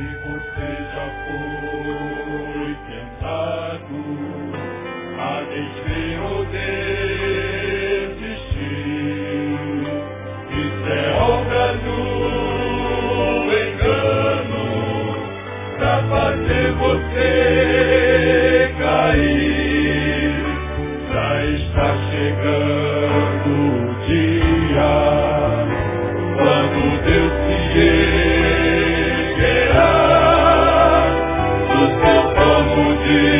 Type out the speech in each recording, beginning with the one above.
se você já foi tentado. you.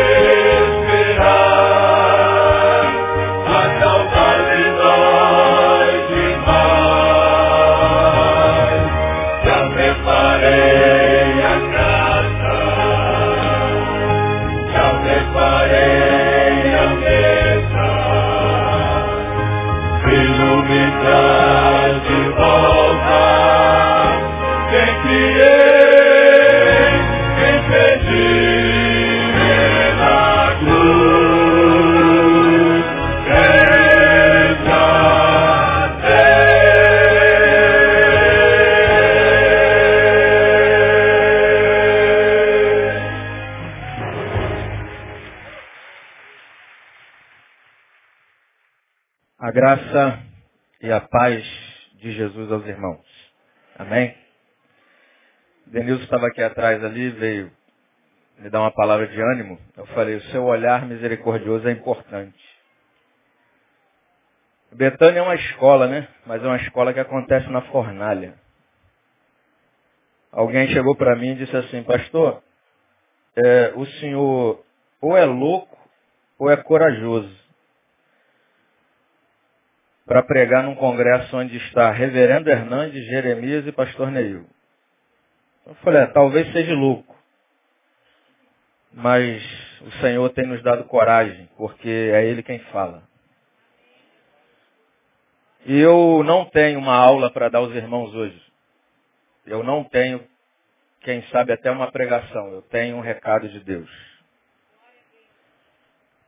paz de Jesus aos irmãos. Amém? Denilson estava aqui atrás ali, veio me dar uma palavra de ânimo. Eu falei, o seu olhar misericordioso é importante. Betânia é uma escola, né? Mas é uma escola que acontece na fornalha. Alguém chegou para mim e disse assim, pastor, é, o senhor ou é louco ou é corajoso para pregar num congresso onde está Reverendo Hernandes, Jeremias e Pastor Neil. Eu falei, é, talvez seja louco, mas o Senhor tem nos dado coragem, porque é Ele quem fala. E eu não tenho uma aula para dar aos irmãos hoje. Eu não tenho, quem sabe, até uma pregação. Eu tenho um recado de Deus.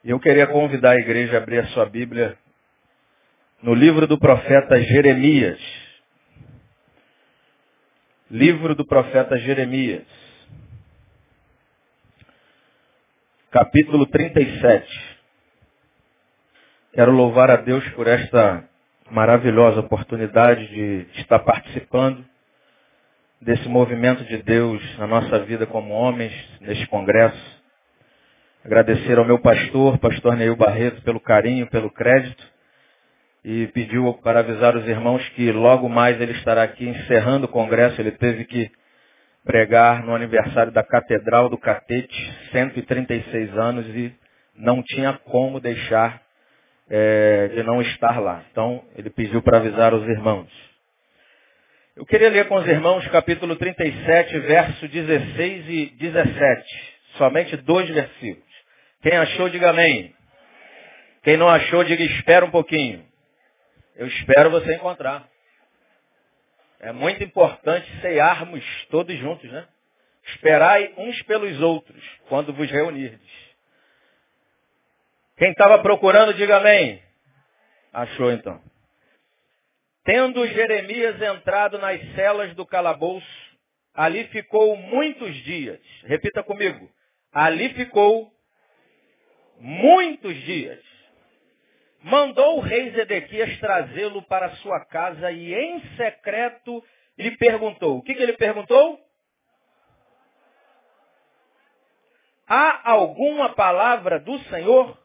E eu queria convidar a igreja a abrir a sua Bíblia no livro do profeta Jeremias. Livro do profeta Jeremias. Capítulo 37. Quero louvar a Deus por esta maravilhosa oportunidade de estar participando desse movimento de Deus na nossa vida como homens, neste congresso. Agradecer ao meu pastor, pastor Neil Barreto, pelo carinho, pelo crédito e pediu para avisar os irmãos que logo mais ele estará aqui encerrando o congresso. Ele teve que pregar no aniversário da Catedral do Catete, 136 anos, e não tinha como deixar é, de não estar lá. Então, ele pediu para avisar os irmãos. Eu queria ler com os irmãos capítulo 37, verso 16 e 17. Somente dois versículos. Quem achou, diga amém. Quem não achou, diga espera um pouquinho. Eu espero você encontrar. É muito importante cearmos todos juntos, né? Esperai uns pelos outros quando vos reunirdes. Quem estava procurando, diga amém. Achou então. Tendo Jeremias entrado nas celas do calabouço, ali ficou muitos dias. Repita comigo. Ali ficou muitos dias mandou o rei Zedequias trazê-lo para sua casa e em secreto lhe perguntou. O que, que ele perguntou? Há alguma palavra do Senhor?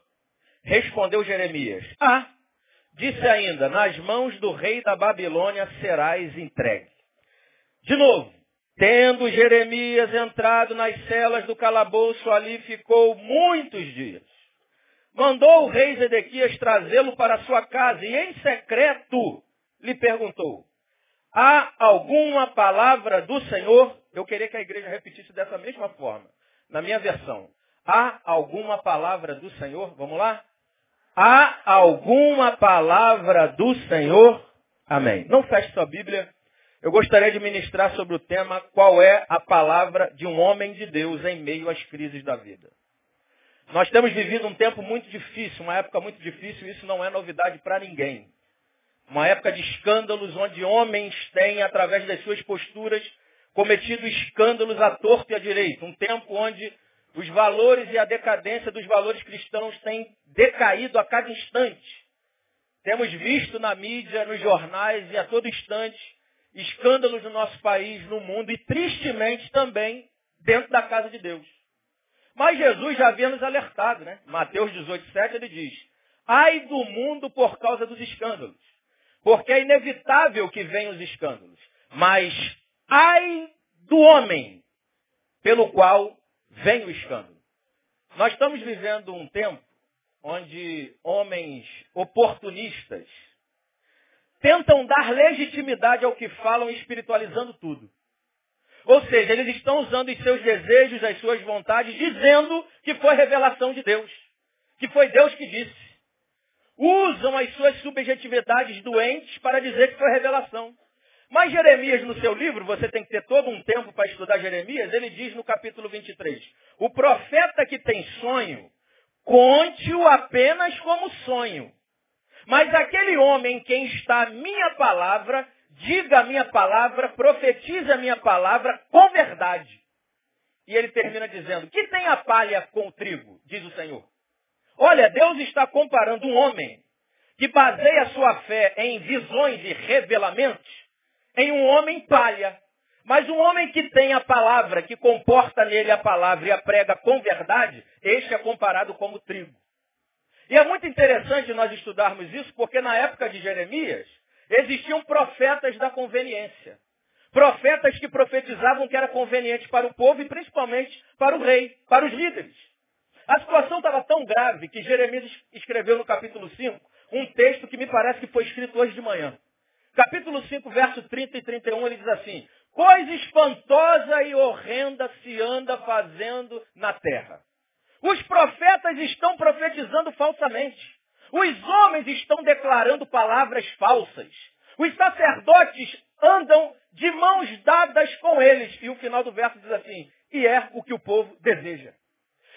Respondeu Jeremias. Há. Ah, disse ainda, nas mãos do rei da Babilônia serás entregue. De novo, Tendo Jeremias entrado nas celas do calabouço, ali ficou muitos dias. Mandou o rei Zedequias trazê-lo para sua casa e em secreto lhe perguntou, há alguma palavra do Senhor? Eu queria que a igreja repetisse dessa mesma forma, na minha versão. Há alguma palavra do Senhor? Vamos lá? Há alguma palavra do Senhor? Amém. Não feche sua Bíblia. Eu gostaria de ministrar sobre o tema qual é a palavra de um homem de Deus em meio às crises da vida. Nós temos vivido um tempo muito difícil, uma época muito difícil, isso não é novidade para ninguém. Uma época de escândalos onde homens têm, através das suas posturas, cometido escândalos à torta e à direita. Um tempo onde os valores e a decadência dos valores cristãos têm decaído a cada instante. Temos visto na mídia, nos jornais e a todo instante escândalos no nosso país, no mundo e tristemente também dentro da casa de Deus. Mas Jesus já havia nos alertado, né? Mateus 18, 7, ele diz, ai do mundo por causa dos escândalos. Porque é inevitável que venham os escândalos. Mas ai do homem pelo qual vem o escândalo. Nós estamos vivendo um tempo onde homens oportunistas tentam dar legitimidade ao que falam, espiritualizando tudo. Ou seja, eles estão usando os seus desejos, as suas vontades, dizendo que foi revelação de Deus. Que foi Deus que disse. Usam as suas subjetividades doentes para dizer que foi revelação. Mas Jeremias, no seu livro, você tem que ter todo um tempo para estudar Jeremias, ele diz no capítulo 23, o profeta que tem sonho, conte-o apenas como sonho. Mas aquele homem em quem está a minha palavra, diga a minha palavra, profetize a minha palavra com verdade. E ele termina dizendo, que tem a palha com o trigo, diz o Senhor. Olha, Deus está comparando um homem que baseia sua fé em visões e revelamentos em um homem palha. Mas um homem que tem a palavra, que comporta nele a palavra e a prega com verdade, este é comparado como trigo. E é muito interessante nós estudarmos isso, porque na época de Jeremias, existiam profetas da conveniência. Profetas que profetizavam que era conveniente para o povo e principalmente para o rei, para os líderes. A situação estava tão grave que Jeremias escreveu no capítulo 5 um texto que me parece que foi escrito hoje de manhã. Capítulo 5, verso 30 e 31, ele diz assim, Coisa espantosa e horrenda se anda fazendo na terra. Os profetas estão profetizando falsamente. Os homens estão declarando palavras falsas. Os sacerdotes andam de mãos dadas com eles. E o final do verso diz assim, e é o que o povo deseja.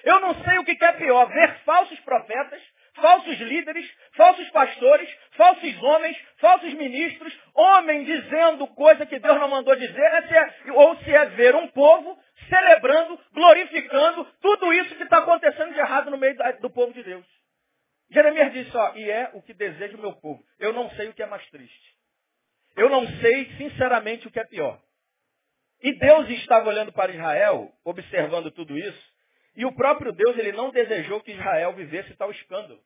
Eu não sei o que é pior, ver falsos profetas falsos líderes, falsos pastores, falsos homens, falsos ministros, homem dizendo coisa que Deus não mandou dizer, é, ou se é ver um povo celebrando, glorificando tudo isso que está acontecendo de errado no meio do povo de Deus. Jeremias disse, ó, e é o que deseja o meu povo. Eu não sei o que é mais triste. Eu não sei, sinceramente, o que é pior. E Deus estava olhando para Israel, observando tudo isso, e o próprio Deus, ele não desejou que Israel vivesse tal escândalo.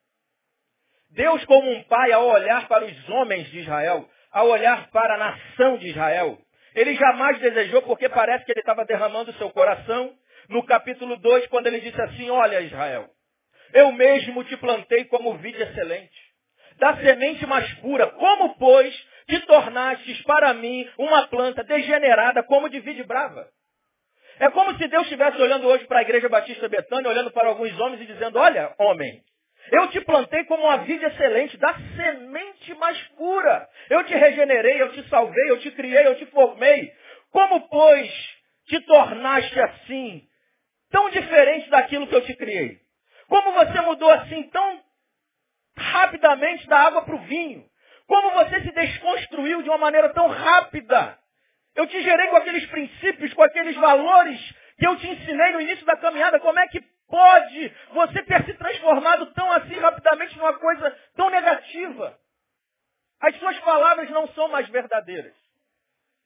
Deus, como um pai, ao olhar para os homens de Israel, ao olhar para a nação de Israel, ele jamais desejou, porque parece que ele estava derramando seu coração no capítulo 2, quando ele disse assim, olha Israel, eu mesmo te plantei como vide excelente, da semente mais pura, como, pois, te tornastes para mim uma planta degenerada como de vide brava? É como se Deus estivesse olhando hoje para a igreja Batista Betânia, olhando para alguns homens e dizendo, olha, homem, eu te plantei como uma vida excelente, da semente mais pura. Eu te regenerei, eu te salvei, eu te criei, eu te formei. Como, pois, te tornaste assim, tão diferente daquilo que eu te criei? Como você mudou assim tão rapidamente da água para o vinho? Como você se desconstruiu de uma maneira tão rápida? Eu te gerei com aqueles princípios, com aqueles valores que eu te ensinei no início da caminhada. Como é que pode você ter se transformado tão assim rapidamente numa coisa tão negativa? As suas palavras não são mais verdadeiras.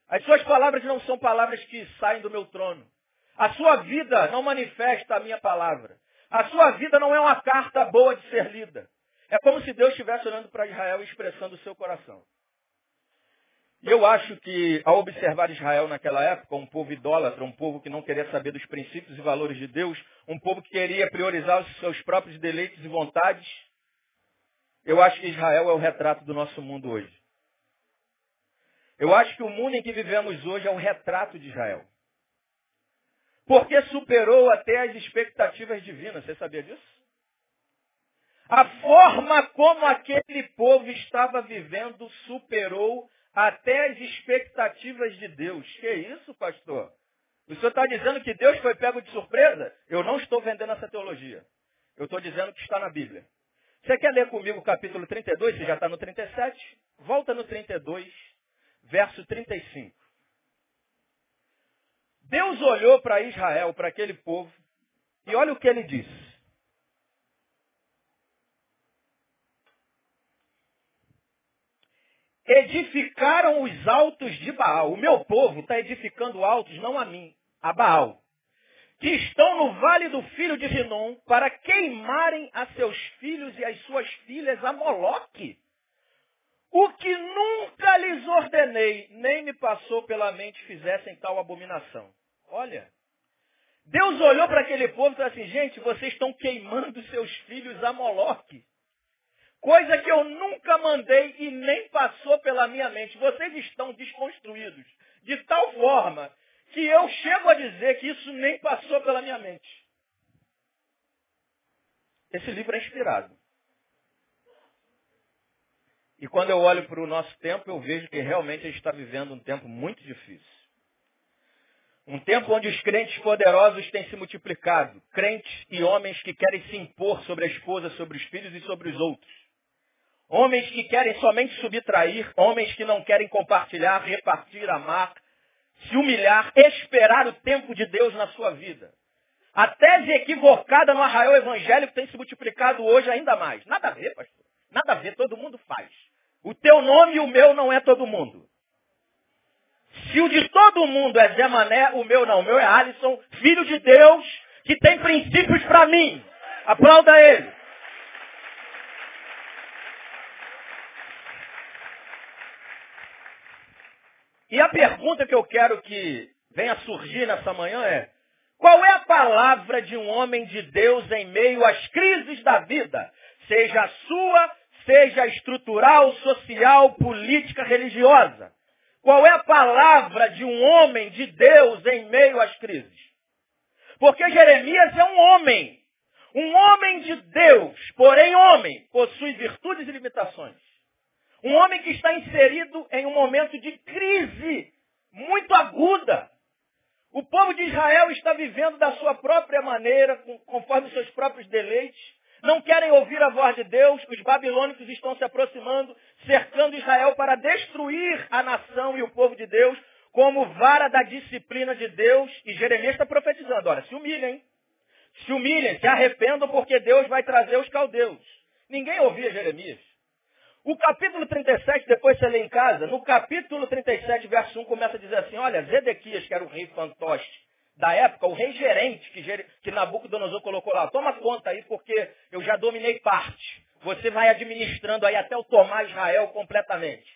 As suas palavras não são palavras que saem do meu trono. A sua vida não manifesta a minha palavra. A sua vida não é uma carta boa de ser lida. É como se Deus estivesse olhando para Israel e expressando o seu coração. E eu acho que, ao observar Israel naquela época, um povo idólatra, um povo que não queria saber dos princípios e valores de Deus, um povo que queria priorizar os seus próprios deleites e vontades, eu acho que Israel é o retrato do nosso mundo hoje. Eu acho que o mundo em que vivemos hoje é um retrato de Israel. Porque superou até as expectativas divinas. Você sabia disso? A forma como aquele povo estava vivendo superou até as expectativas de Deus. Que isso, pastor? O senhor está dizendo que Deus foi pego de surpresa? Eu não estou vendendo essa teologia. Eu estou dizendo que está na Bíblia. Você quer ler comigo o capítulo 32? Você já está no 37? Volta no 32, verso 35. Deus olhou para Israel, para aquele povo, e olha o que ele disse. edificaram os altos de Baal. O meu povo está edificando altos, não a mim, a Baal. Que estão no vale do filho de Rinom para queimarem a seus filhos e as suas filhas a Moloque. O que nunca lhes ordenei, nem me passou pela mente fizessem tal abominação. Olha, Deus olhou para aquele povo e falou assim, gente, vocês estão queimando seus filhos a Moloque. Coisa que eu nunca mandei e nem passou pela minha mente. Vocês estão desconstruídos de tal forma que eu chego a dizer que isso nem passou pela minha mente. Esse livro é inspirado. E quando eu olho para o nosso tempo, eu vejo que realmente a gente está vivendo um tempo muito difícil. Um tempo onde os crentes poderosos têm se multiplicado. Crentes e homens que querem se impor sobre a esposa, sobre os filhos e sobre os outros. Homens que querem somente subtrair, homens que não querem compartilhar, repartir, amar, se humilhar, esperar o tempo de Deus na sua vida. A tese equivocada no arraial evangélico tem se multiplicado hoje ainda mais. Nada a ver, pastor. Nada a ver, todo mundo faz. O teu nome e o meu não é todo mundo. Se o de todo mundo é Zé Mané, o meu não. O meu é Alisson, filho de Deus, que tem princípios para mim. Aplauda ele. E a pergunta que eu quero que venha surgir nessa manhã é, qual é a palavra de um homem de Deus em meio às crises da vida? Seja a sua, seja estrutural, social, política, religiosa. Qual é a palavra de um homem de Deus em meio às crises? Porque Jeremias é um homem. Um homem de Deus, porém homem, possui virtudes e limitações. Um homem que está inserido em um momento de crise muito aguda. O povo de Israel está vivendo da sua própria maneira, conforme seus próprios deleites. Não querem ouvir a voz de Deus. Os babilônicos estão se aproximando, cercando Israel para destruir a nação e o povo de Deus como vara da disciplina de Deus. E Jeremias está profetizando, olha, se humilhem. Se humilhem, se arrependam porque Deus vai trazer os caldeus. Ninguém ouvia Jeremias. O capítulo 37, depois você lê em casa, no capítulo 37, verso 1, começa a dizer assim, olha, Zedequias, que era o rei fantoche da época, o rei gerente que, que Nabucodonosor colocou lá, toma conta aí, porque eu já dominei parte. Você vai administrando aí até eu tomar Israel completamente.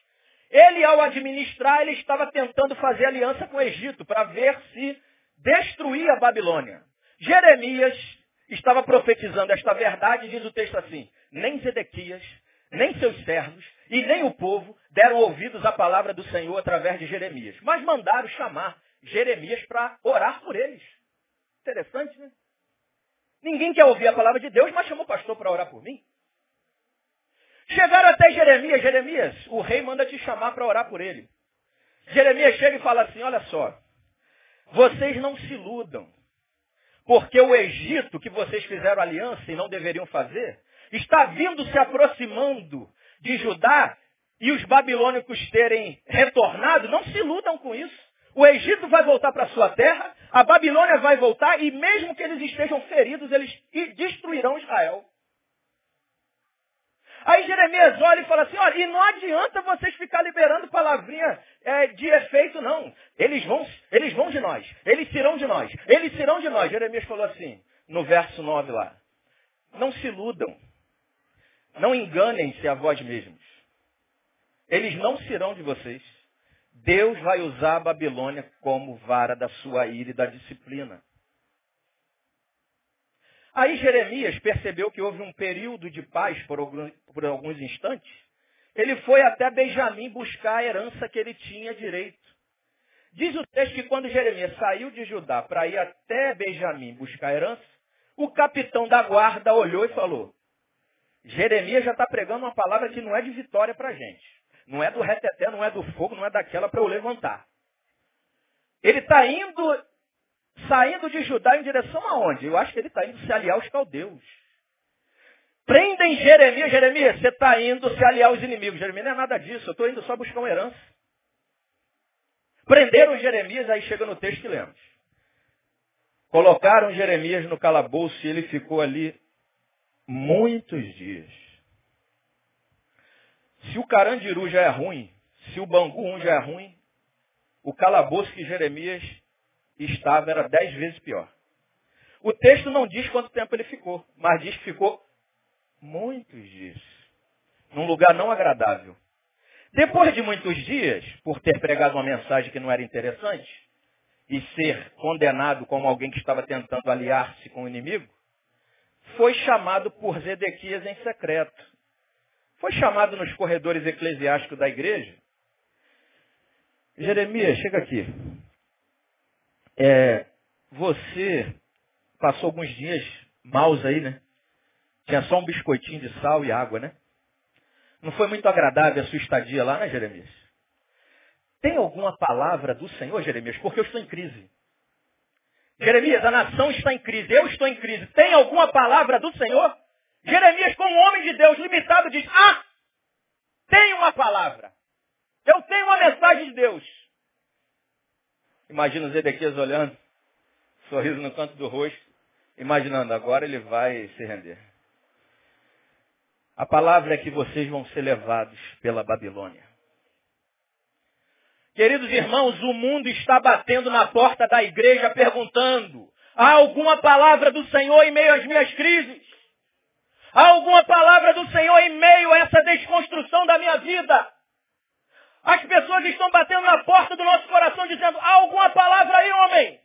Ele, ao administrar, ele estava tentando fazer aliança com o Egito para ver se destruía a Babilônia. Jeremias estava profetizando esta verdade, diz o texto assim, nem Zedequias, nem seus servos e nem o povo deram ouvidos à palavra do Senhor através de Jeremias. Mas mandaram chamar Jeremias para orar por eles. Interessante, né? Ninguém quer ouvir a palavra de Deus, mas chamou o pastor para orar por mim. Chegaram até Jeremias. Jeremias, o rei manda te chamar para orar por ele. Jeremias chega e fala assim, olha só. Vocês não se iludam. Porque o Egito, que vocês fizeram aliança e não deveriam fazer, está vindo se aproximando de Judá e os babilônicos terem retornado, não se iludam com isso. O Egito vai voltar para sua terra, a Babilônia vai voltar e mesmo que eles estejam feridos, eles destruirão Israel. Aí Jeremias olha e fala assim, olha, e não adianta vocês ficar liberando palavrinha é, de efeito, não. Eles vão, eles vão de nós, eles serão de nós, eles serão de nós. Jeremias falou assim, no verso 9 lá, não se iludam. Não enganem-se a vós mesmos. Eles não serão de vocês. Deus vai usar a Babilônia como vara da sua ira e da disciplina. Aí Jeremias percebeu que houve um período de paz por alguns instantes. Ele foi até Benjamim buscar a herança que ele tinha direito. Diz o texto que quando Jeremias saiu de Judá para ir até Benjamim buscar a herança, o capitão da guarda olhou e falou, Jeremias já está pregando uma palavra que não é de vitória para a gente. Não é do reteté, não é do fogo, não é daquela para eu levantar. Ele está indo, saindo de Judá em direção aonde? Eu acho que ele está indo se aliar aos caldeus. Prendem Jeremias, Jeremias, você está indo se aliar aos inimigos. Jeremias não é nada disso, eu estou indo só buscar uma herança. Prenderam Jeremias, aí chega no texto que lemos. Colocaram Jeremias no calabouço e ele ficou ali muitos dias. Se o Carandiru já é ruim, se o Bangu já é ruim, o calabouço que Jeremias estava era dez vezes pior. O texto não diz quanto tempo ele ficou, mas diz que ficou muitos dias. Num lugar não agradável. Depois de muitos dias, por ter pregado uma mensagem que não era interessante, e ser condenado como alguém que estava tentando aliar-se com o inimigo, foi chamado por Zedequias em secreto. Foi chamado nos corredores eclesiásticos da igreja. Jeremias, chega aqui. É, você passou alguns dias maus aí, né? Tinha só um biscoitinho de sal e água, né? Não foi muito agradável a sua estadia lá, né, Jeremias? Tem alguma palavra do Senhor, Jeremias? Porque eu estou em crise. Jeremias, a nação está em crise, eu estou em crise. Tem alguma palavra do Senhor? Jeremias, como homem de Deus limitado, diz: Ah, tem uma palavra. Eu tenho uma mensagem de Deus. Imagina o Zedequias olhando, sorriso no canto do rosto, imaginando, agora ele vai se render. A palavra é que vocês vão ser levados pela Babilônia. Queridos irmãos, o mundo está batendo na porta da igreja perguntando: há alguma palavra do Senhor em meio às minhas crises? Há alguma palavra do Senhor em meio a essa desconstrução da minha vida? As pessoas estão batendo na porta do nosso coração dizendo: há alguma palavra aí, homem?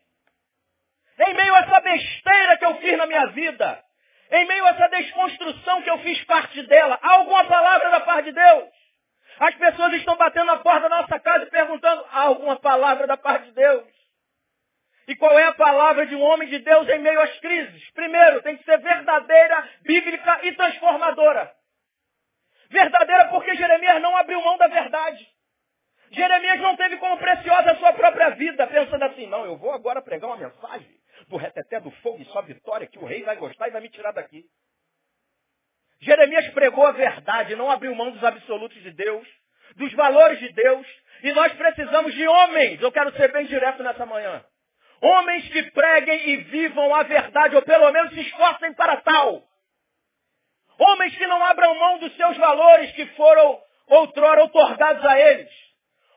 Em meio a essa besteira que eu fiz na minha vida, em meio a essa desconstrução que eu fiz parte dela, há alguma palavra da parte de Deus? As pessoas estão batendo na porta da nossa casa e perguntando, há alguma palavra da parte de Deus? E qual é a palavra de um homem de Deus em meio às crises? Primeiro, tem que ser verdadeira, bíblica e transformadora. Verdadeira porque Jeremias não abriu mão da verdade. Jeremias não teve como preciosa a sua própria vida, pensando assim, não, eu vou agora pregar uma mensagem do reteté do fogo e só vitória, que o rei vai gostar e vai me tirar daqui. Jeremias pregou a verdade, não abriu mão dos absolutos de Deus, dos valores de Deus, e nós precisamos de homens, eu quero ser bem direto nessa manhã. Homens que preguem e vivam a verdade, ou pelo menos se esforcem para tal. Homens que não abram mão dos seus valores que foram outrora otorgados a eles.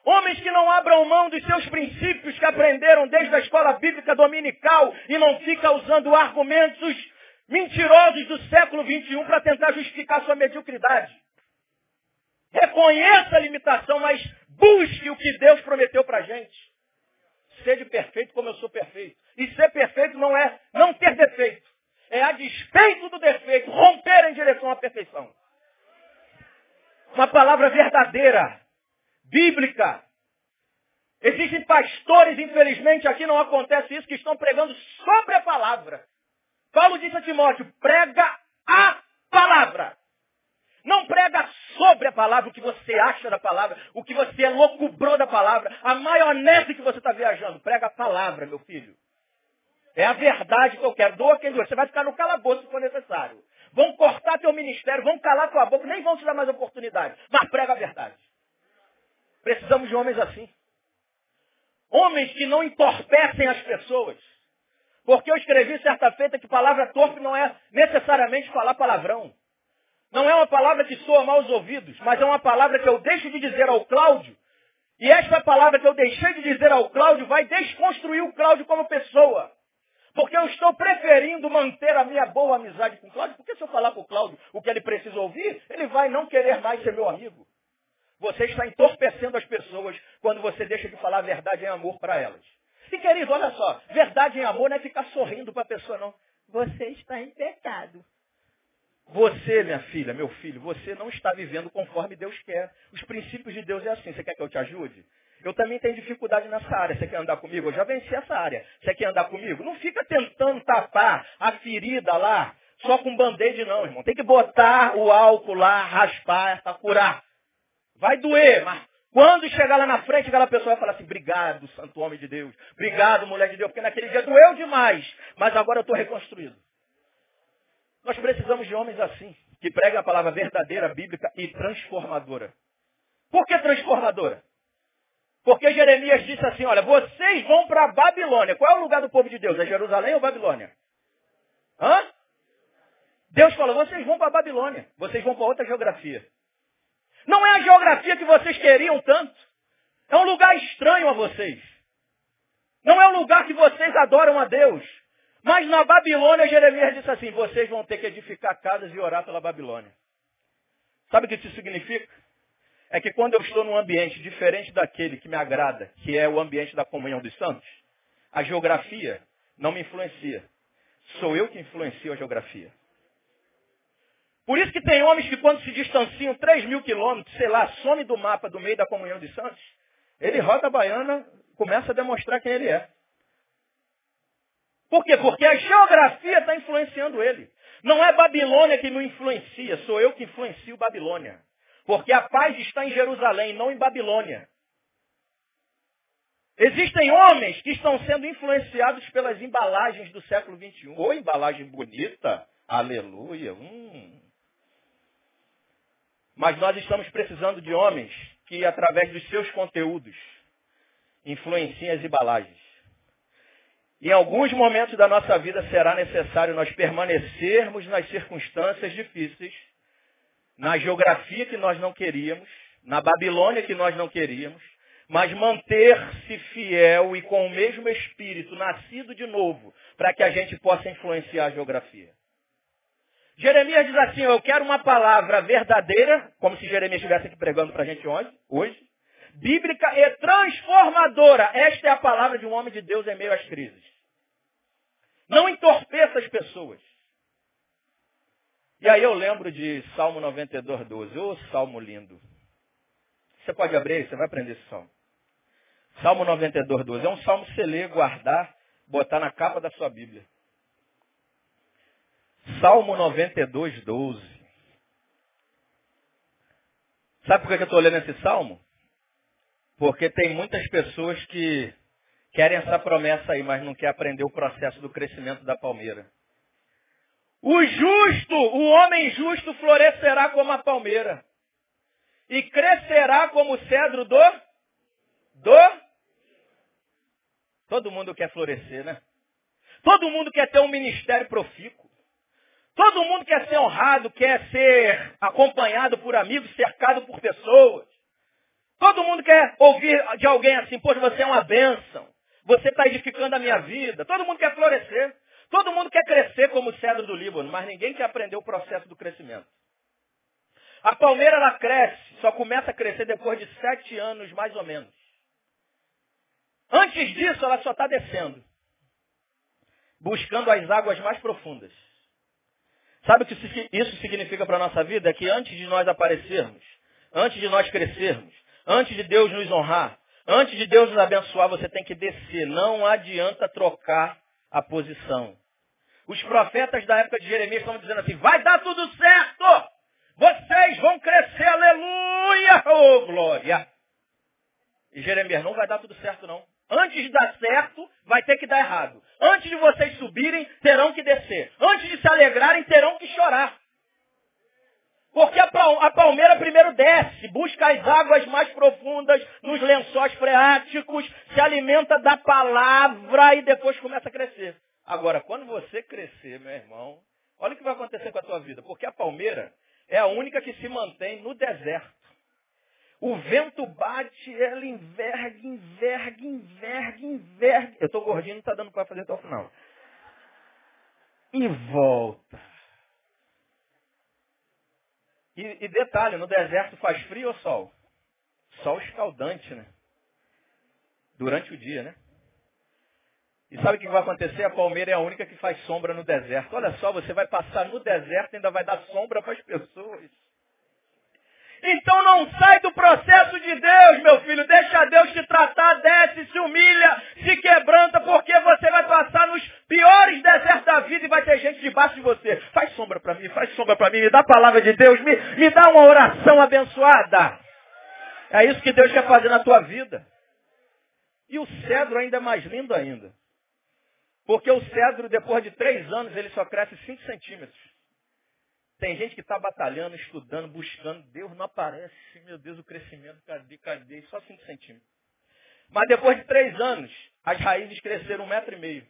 Homens que não abram mão dos seus princípios que aprenderam desde a escola bíblica dominical e não ficam usando argumentos mentirosos do século XXI para tentar justificar sua mediocridade. Reconheça a limitação, mas busque o que Deus prometeu para a gente. Sede perfeito como eu sou perfeito. E ser perfeito não é não ter defeito. É a despeito do defeito, romper em direção à perfeição. Uma palavra verdadeira, bíblica. Existem pastores, infelizmente, aqui não acontece isso, que estão pregando sobre a palavra. Paulo disse a Timóteo, prega a palavra. Não prega sobre a palavra o que você acha da palavra, o que você loucubrou da palavra, a maionese que você está viajando. Prega a palavra, meu filho. É a verdade que eu quero. Doa quem doa. Você vai ficar no calabouço se for necessário. Vão cortar teu ministério, vão calar tua boca, nem vão te dar mais oportunidade. Mas prega a verdade. Precisamos de homens assim. Homens que não entorpecem as pessoas. Porque eu escrevi certa feita que palavra torpe não é necessariamente falar palavrão. Não é uma palavra que soa mal aos ouvidos, mas é uma palavra que eu deixo de dizer ao Cláudio. E esta palavra que eu deixei de dizer ao Cláudio vai desconstruir o Cláudio como pessoa. Porque eu estou preferindo manter a minha boa amizade com o Cláudio. Porque se eu falar para o Cláudio o que ele precisa ouvir, ele vai não querer mais ser meu amigo. Você está entorpecendo as pessoas quando você deixa de falar a verdade em amor para elas. E querido, olha só, verdade em amor não é ficar sorrindo para a pessoa, não. Você está em pecado. Você, minha filha, meu filho, você não está vivendo conforme Deus quer. Os princípios de Deus é assim. Você quer que eu te ajude? Eu também tenho dificuldade nessa área. Você quer andar comigo? Eu já venci essa área. Você quer andar comigo? Não fica tentando tapar a ferida lá só com band-aid não, irmão. Tem que botar o álcool lá, raspar para curar. Vai doer, mas quando chegar lá na frente, aquela pessoa vai falar assim, obrigado, santo homem de Deus. Obrigado, mulher de Deus, porque naquele dia doeu demais. Mas agora eu estou reconstruído. Nós precisamos de homens assim, que pregam a palavra verdadeira, bíblica e transformadora. Por que transformadora? Porque Jeremias disse assim, olha, vocês vão para a Babilônia. Qual é o lugar do povo de Deus? É Jerusalém ou Babilônia? Hã? Deus falou, vocês vão para a Babilônia. Vocês vão para outra geografia. Não é a geografia que vocês queriam tanto. É um lugar estranho a vocês. Não é um lugar que vocês adoram a Deus. Mas na Babilônia, Jeremias disse assim, vocês vão ter que edificar casas e orar pela Babilônia. Sabe o que isso significa? É que quando eu estou num ambiente diferente daquele que me agrada, que é o ambiente da comunhão dos santos, a geografia não me influencia. Sou eu que influencio a geografia. Por isso que tem homens que quando se distanciam 3 mil quilômetros, sei lá, some do mapa do meio da comunhão de santos, ele roda a baiana, começa a demonstrar quem ele é. Por quê? Porque a geografia está influenciando ele. Não é Babilônia que me influencia, sou eu que influencio Babilônia. Porque a paz está em Jerusalém, não em Babilônia. Existem homens que estão sendo influenciados pelas embalagens do século XXI. Ou embalagem bonita, aleluia. Hum. Mas nós estamos precisando de homens que, através dos seus conteúdos, influenciem as embalagens. Em alguns momentos da nossa vida será necessário nós permanecermos nas circunstâncias difíceis, na geografia que nós não queríamos, na Babilônia que nós não queríamos, mas manter-se fiel e com o mesmo espírito, nascido de novo, para que a gente possa influenciar a geografia. Jeremias diz assim, eu quero uma palavra verdadeira, como se Jeremias estivesse aqui pregando para a gente hoje, hoje, bíblica e transformadora. Esta é a palavra de um homem de Deus em meio às crises. Não entorpeça as pessoas. E aí eu lembro de Salmo 92, 12. Ô, oh, Salmo lindo. Você pode abrir, você vai aprender esse Salmo. Salmo 92, 12. É um salmo que você lê, guardar, botar na capa da sua Bíblia. Salmo 92, 12. Sabe por que eu estou lendo esse salmo? Porque tem muitas pessoas que querem essa promessa aí, mas não quer aprender o processo do crescimento da palmeira. O justo, o homem justo florescerá como a palmeira. E crescerá como o cedro do do Todo mundo quer florescer, né? Todo mundo quer ter um ministério profícuo. Todo mundo quer ser honrado, quer ser acompanhado por amigos, cercado por pessoas. Todo mundo quer ouvir de alguém assim, poxa, você é uma bênção. Você está edificando a minha vida. Todo mundo quer florescer. Todo mundo quer crescer como o cedro do Líbano, mas ninguém quer aprender o processo do crescimento. A palmeira, ela cresce, só começa a crescer depois de sete anos, mais ou menos. Antes disso, ela só está descendo. Buscando as águas mais profundas. Sabe o que isso significa para a nossa vida? É que antes de nós aparecermos, antes de nós crescermos, antes de Deus nos honrar, antes de Deus nos abençoar, você tem que descer. Não adianta trocar a posição. Os profetas da época de Jeremias estão dizendo assim, vai dar tudo certo! Vocês vão crescer, aleluia! Oh, glória! E Jeremias, não vai dar tudo certo não. Antes de dar certo, vai ter que dar errado. Antes de vocês subirem, terão que descer. Antes de se alegrarem, terão que chorar. Porque a palmeira primeiro desce, busca as águas mais profundas nos lençóis freáticos, se alimenta da palavra e depois começa a crescer. Agora, quando você crescer, meu irmão, olha o que vai acontecer com a tua vida. Porque a palmeira é a única que se mantém no deserto. O vento bate, ela enverga, enverga, enverga, enverga. Eu estou gordinho, não está dando para fazer até o final. E volta. E, e, detalhe, no deserto faz frio ou sol? Sol escaldante, né? Durante o dia, né? E sabe o que vai acontecer? A palmeira é a única que faz sombra no deserto. Olha só, você vai passar no deserto e ainda vai dar sombra para as pessoas. Então não sai do processo de Deus, meu filho. Deixa Deus te tratar, desce, se humilha, se quebranta, porque você vai passar nos piores desertos da vida e vai ter gente debaixo de você. Faz sombra para mim, faz sombra para mim, me dá a palavra de Deus, me, me dá uma oração abençoada. É isso que Deus quer fazer na tua vida. E o cedro ainda é mais lindo ainda. Porque o cedro, depois de três anos, ele só cresce 5 centímetros. Tem gente que está batalhando, estudando, buscando. Deus não aparece. Meu Deus, o crescimento, cadê, cadê? Só 5 centímetros. Mas depois de três anos, as raízes cresceram um metro e meio.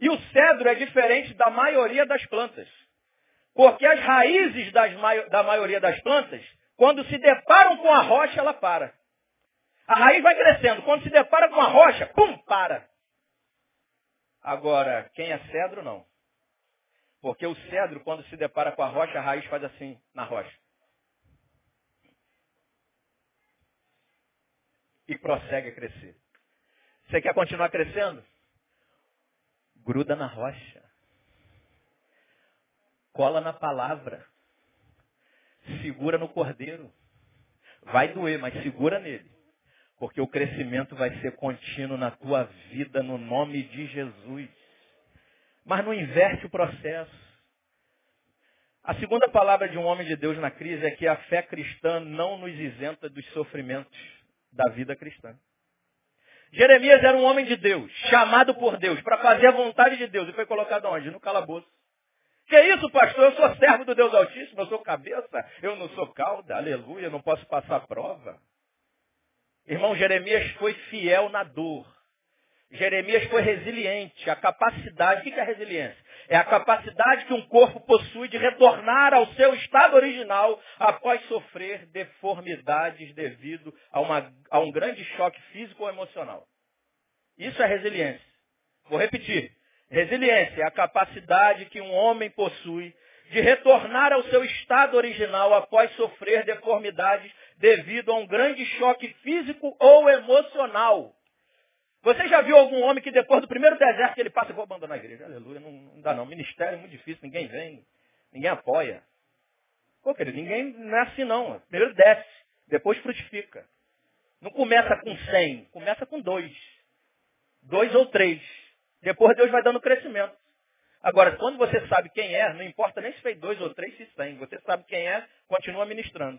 E o cedro é diferente da maioria das plantas. Porque as raízes das, da maioria das plantas, quando se deparam com a rocha, ela para. A raiz vai crescendo. Quando se depara com a rocha, pum, para. Agora, quem é cedro, não. Porque o cedro, quando se depara com a rocha, a raiz faz assim na rocha. E prossegue a crescer. Você quer continuar crescendo? Gruda na rocha. Cola na palavra. Segura no cordeiro. Vai doer, mas segura nele. Porque o crescimento vai ser contínuo na tua vida, no nome de Jesus mas não inverte o processo. A segunda palavra de um homem de Deus na crise é que a fé cristã não nos isenta dos sofrimentos da vida cristã. Jeremias era um homem de Deus, chamado por Deus para fazer a vontade de Deus e foi colocado onde? No calabouço. Que isso, pastor? Eu sou servo do Deus Altíssimo, eu sou cabeça, eu não sou cauda, aleluia, não posso passar prova. Irmão, Jeremias foi fiel na dor. Jeremias foi resiliente. A capacidade, o que é resiliência? É a capacidade que um corpo possui de retornar ao seu estado original após sofrer deformidades devido a, uma, a um grande choque físico ou emocional. Isso é resiliência. Vou repetir. Resiliência é a capacidade que um homem possui de retornar ao seu estado original após sofrer deformidades devido a um grande choque físico ou emocional. Você já viu algum homem que depois do primeiro deserto que ele passa, eu vou abandonar a igreja. Aleluia, não, não dá não. Ministério é muito difícil, ninguém vem, ninguém apoia. Pô, querido, ninguém não é assim não. Primeiro desce, depois frutifica. Não começa com cem, começa com dois. Dois ou três. Depois Deus vai dando crescimento. Agora, quando você sabe quem é, não importa nem se fez dois ou três, se tem. Você sabe quem é, continua ministrando.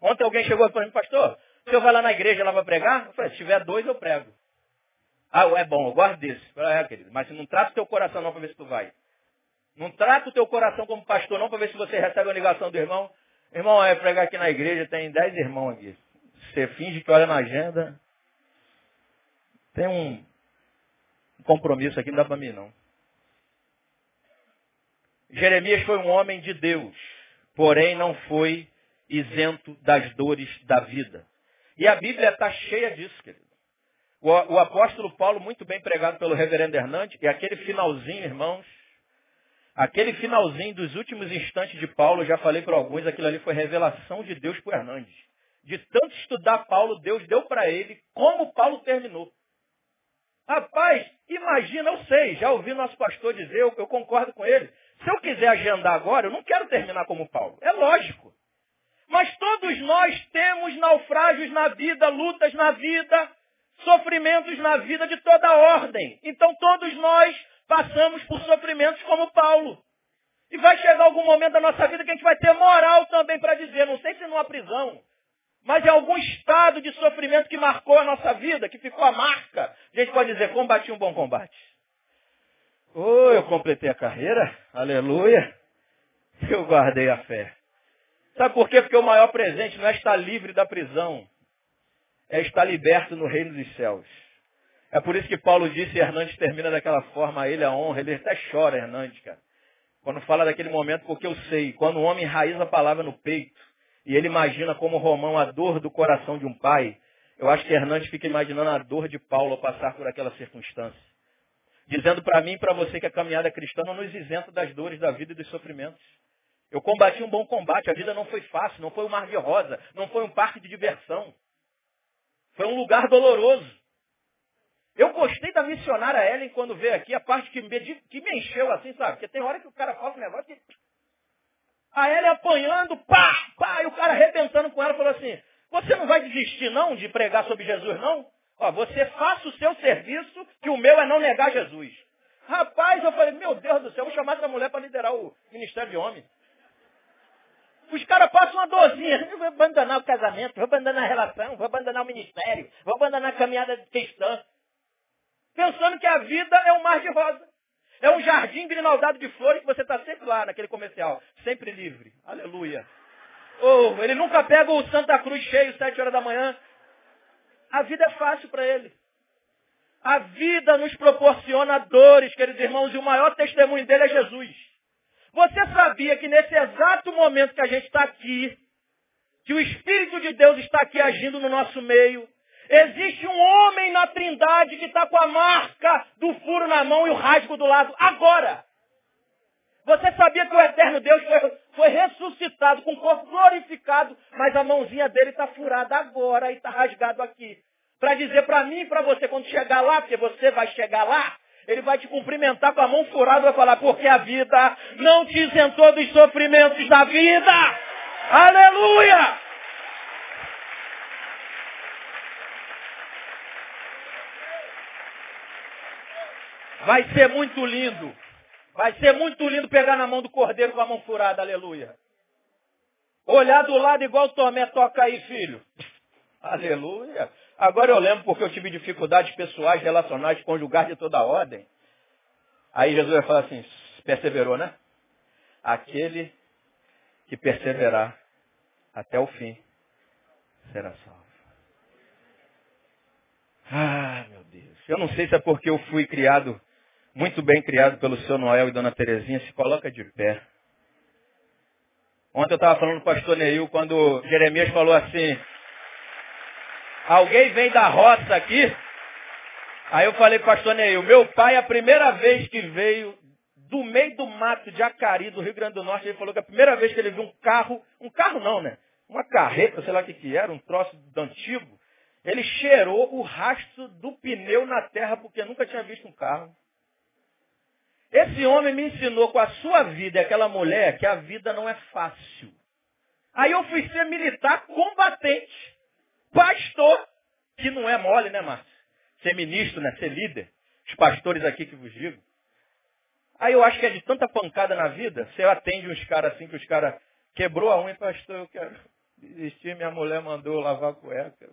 Ontem alguém chegou para mim, pastor, o senhor vai lá na igreja lá para pregar? Eu falei, se tiver dois, eu prego. Ah, é bom, eu gosto desse. É, querido, mas não trata o teu coração não para ver se tu vai. Não trata o teu coração como pastor não para ver se você recebe a ligação do irmão. Irmão, é pregar aqui na igreja, tem dez irmãos aqui. Você finge que olha na agenda. Tem um compromisso aqui, não dá para mim não. Jeremias foi um homem de Deus, porém não foi isento das dores da vida. E a Bíblia está cheia disso, querido. O, o apóstolo Paulo, muito bem pregado pelo reverendo Hernandes, e aquele finalzinho, irmãos, aquele finalzinho dos últimos instantes de Paulo, já falei para alguns, aquilo ali foi revelação de Deus para Hernandes. De tanto estudar Paulo, Deus deu para ele como Paulo terminou. Rapaz, imagina, eu sei, já ouvi nosso pastor dizer, eu, eu concordo com ele. Se eu quiser agendar agora, eu não quero terminar como Paulo. É lógico. Mas todos nós temos naufrágios na vida, lutas na vida, sofrimentos na vida de toda ordem. Então todos nós passamos por sofrimentos como Paulo. E vai chegar algum momento da nossa vida que a gente vai ter moral também para dizer, não sei se numa prisão, mas em algum estado de sofrimento que marcou a nossa vida, que ficou a marca, a gente pode dizer, combati um bom combate. Oh, eu completei a carreira, aleluia. Eu guardei a fé. Sabe por quê? Porque o maior presente não é estar livre da prisão, é estar liberto no reino dos céus. É por isso que Paulo disse, e Hernandes termina daquela forma, a ele a honra, ele até chora, Hernandes, cara. Quando fala daquele momento, porque eu sei, quando o homem enraiza a palavra no peito, e ele imagina como Romão a dor do coração de um pai, eu acho que Hernandes fica imaginando a dor de Paulo ao passar por aquela circunstância. Dizendo para mim e para você que a caminhada cristã não nos isenta das dores da vida e dos sofrimentos. Eu combati um bom combate. A vida não foi fácil, não foi um mar de rosa, não foi um parque de diversão. Foi um lugar doloroso. Eu gostei da missionária Ellen quando veio aqui, a parte que me, que me encheu assim, sabe? Porque tem hora que o cara faz um negócio que... A Ellen apanhando, pá, pá, e o cara arrebentando com ela, falou assim, você não vai desistir não de pregar sobre Jesus não? Ó, você faça o seu serviço, que o meu é não negar Jesus. Rapaz, eu falei, meu Deus do céu, vou chamar essa mulher para liderar o ministério de homem. Os caras passam uma dorzinha. Eu vou abandonar o casamento, vou abandonar a relação, vou abandonar o ministério, vou abandonar a caminhada cristã. Pensando que a vida é um mar de rosa. É um jardim grinaldado de flores que você está sempre lá naquele comercial. Sempre livre. Aleluia. Oh, ele nunca pega o Santa Cruz cheio, sete horas da manhã. A vida é fácil para ele. A vida nos proporciona dores, queridos irmãos, e o maior testemunho dele é Jesus. Você sabia que nesse exato momento que a gente está aqui, que o Espírito de Deus está aqui agindo no nosso meio, existe um homem na trindade que está com a marca do furo na mão e o rasgo do lado agora. Você sabia que o eterno Deus foi, foi ressuscitado com o corpo glorificado, mas a mãozinha dele está furada agora e está rasgado aqui. Para dizer para mim e para você, quando chegar lá, porque você vai chegar lá, ele vai te cumprimentar com a mão furada e vai falar, porque a vida não te isentou dos sofrimentos da vida. Aleluia! Vai ser muito lindo. Vai ser muito lindo pegar na mão do cordeiro com a mão furada, aleluia. Olhar do lado igual o Tomé toca aí, filho. Aleluia. Agora eu lembro porque eu tive dificuldades pessoais, relacionais, conjugais de toda ordem. Aí Jesus vai falar assim, perseverou, né? Aquele que perseverar até o fim será salvo. Ah, meu Deus. Eu não sei se é porque eu fui criado, muito bem criado pelo seu Noel e dona Terezinha, se coloca de pé. Ontem eu estava falando com o pastor Neil, quando Jeremias falou assim, Alguém vem da roça aqui? Aí eu falei, pastor Neil, meu pai, a primeira vez que veio do meio do mato de Acari, do Rio Grande do Norte, ele falou que a primeira vez que ele viu um carro, um carro não, né? Uma carreta, sei lá o que, que era, um troço do antigo, ele cheirou o rastro do pneu na terra porque nunca tinha visto um carro. Esse homem me ensinou com a sua vida e aquela mulher que a vida não é fácil. Aí eu fui ser militar combatente pastor, que não é mole, né, Márcio? Ser ministro, né? Ser líder. Os pastores aqui que vos digo. Aí eu acho que é de tanta pancada na vida, você atende uns caras assim, que os caras quebrou a unha, pastor, eu quero desistir, minha mulher mandou lavar a cueca.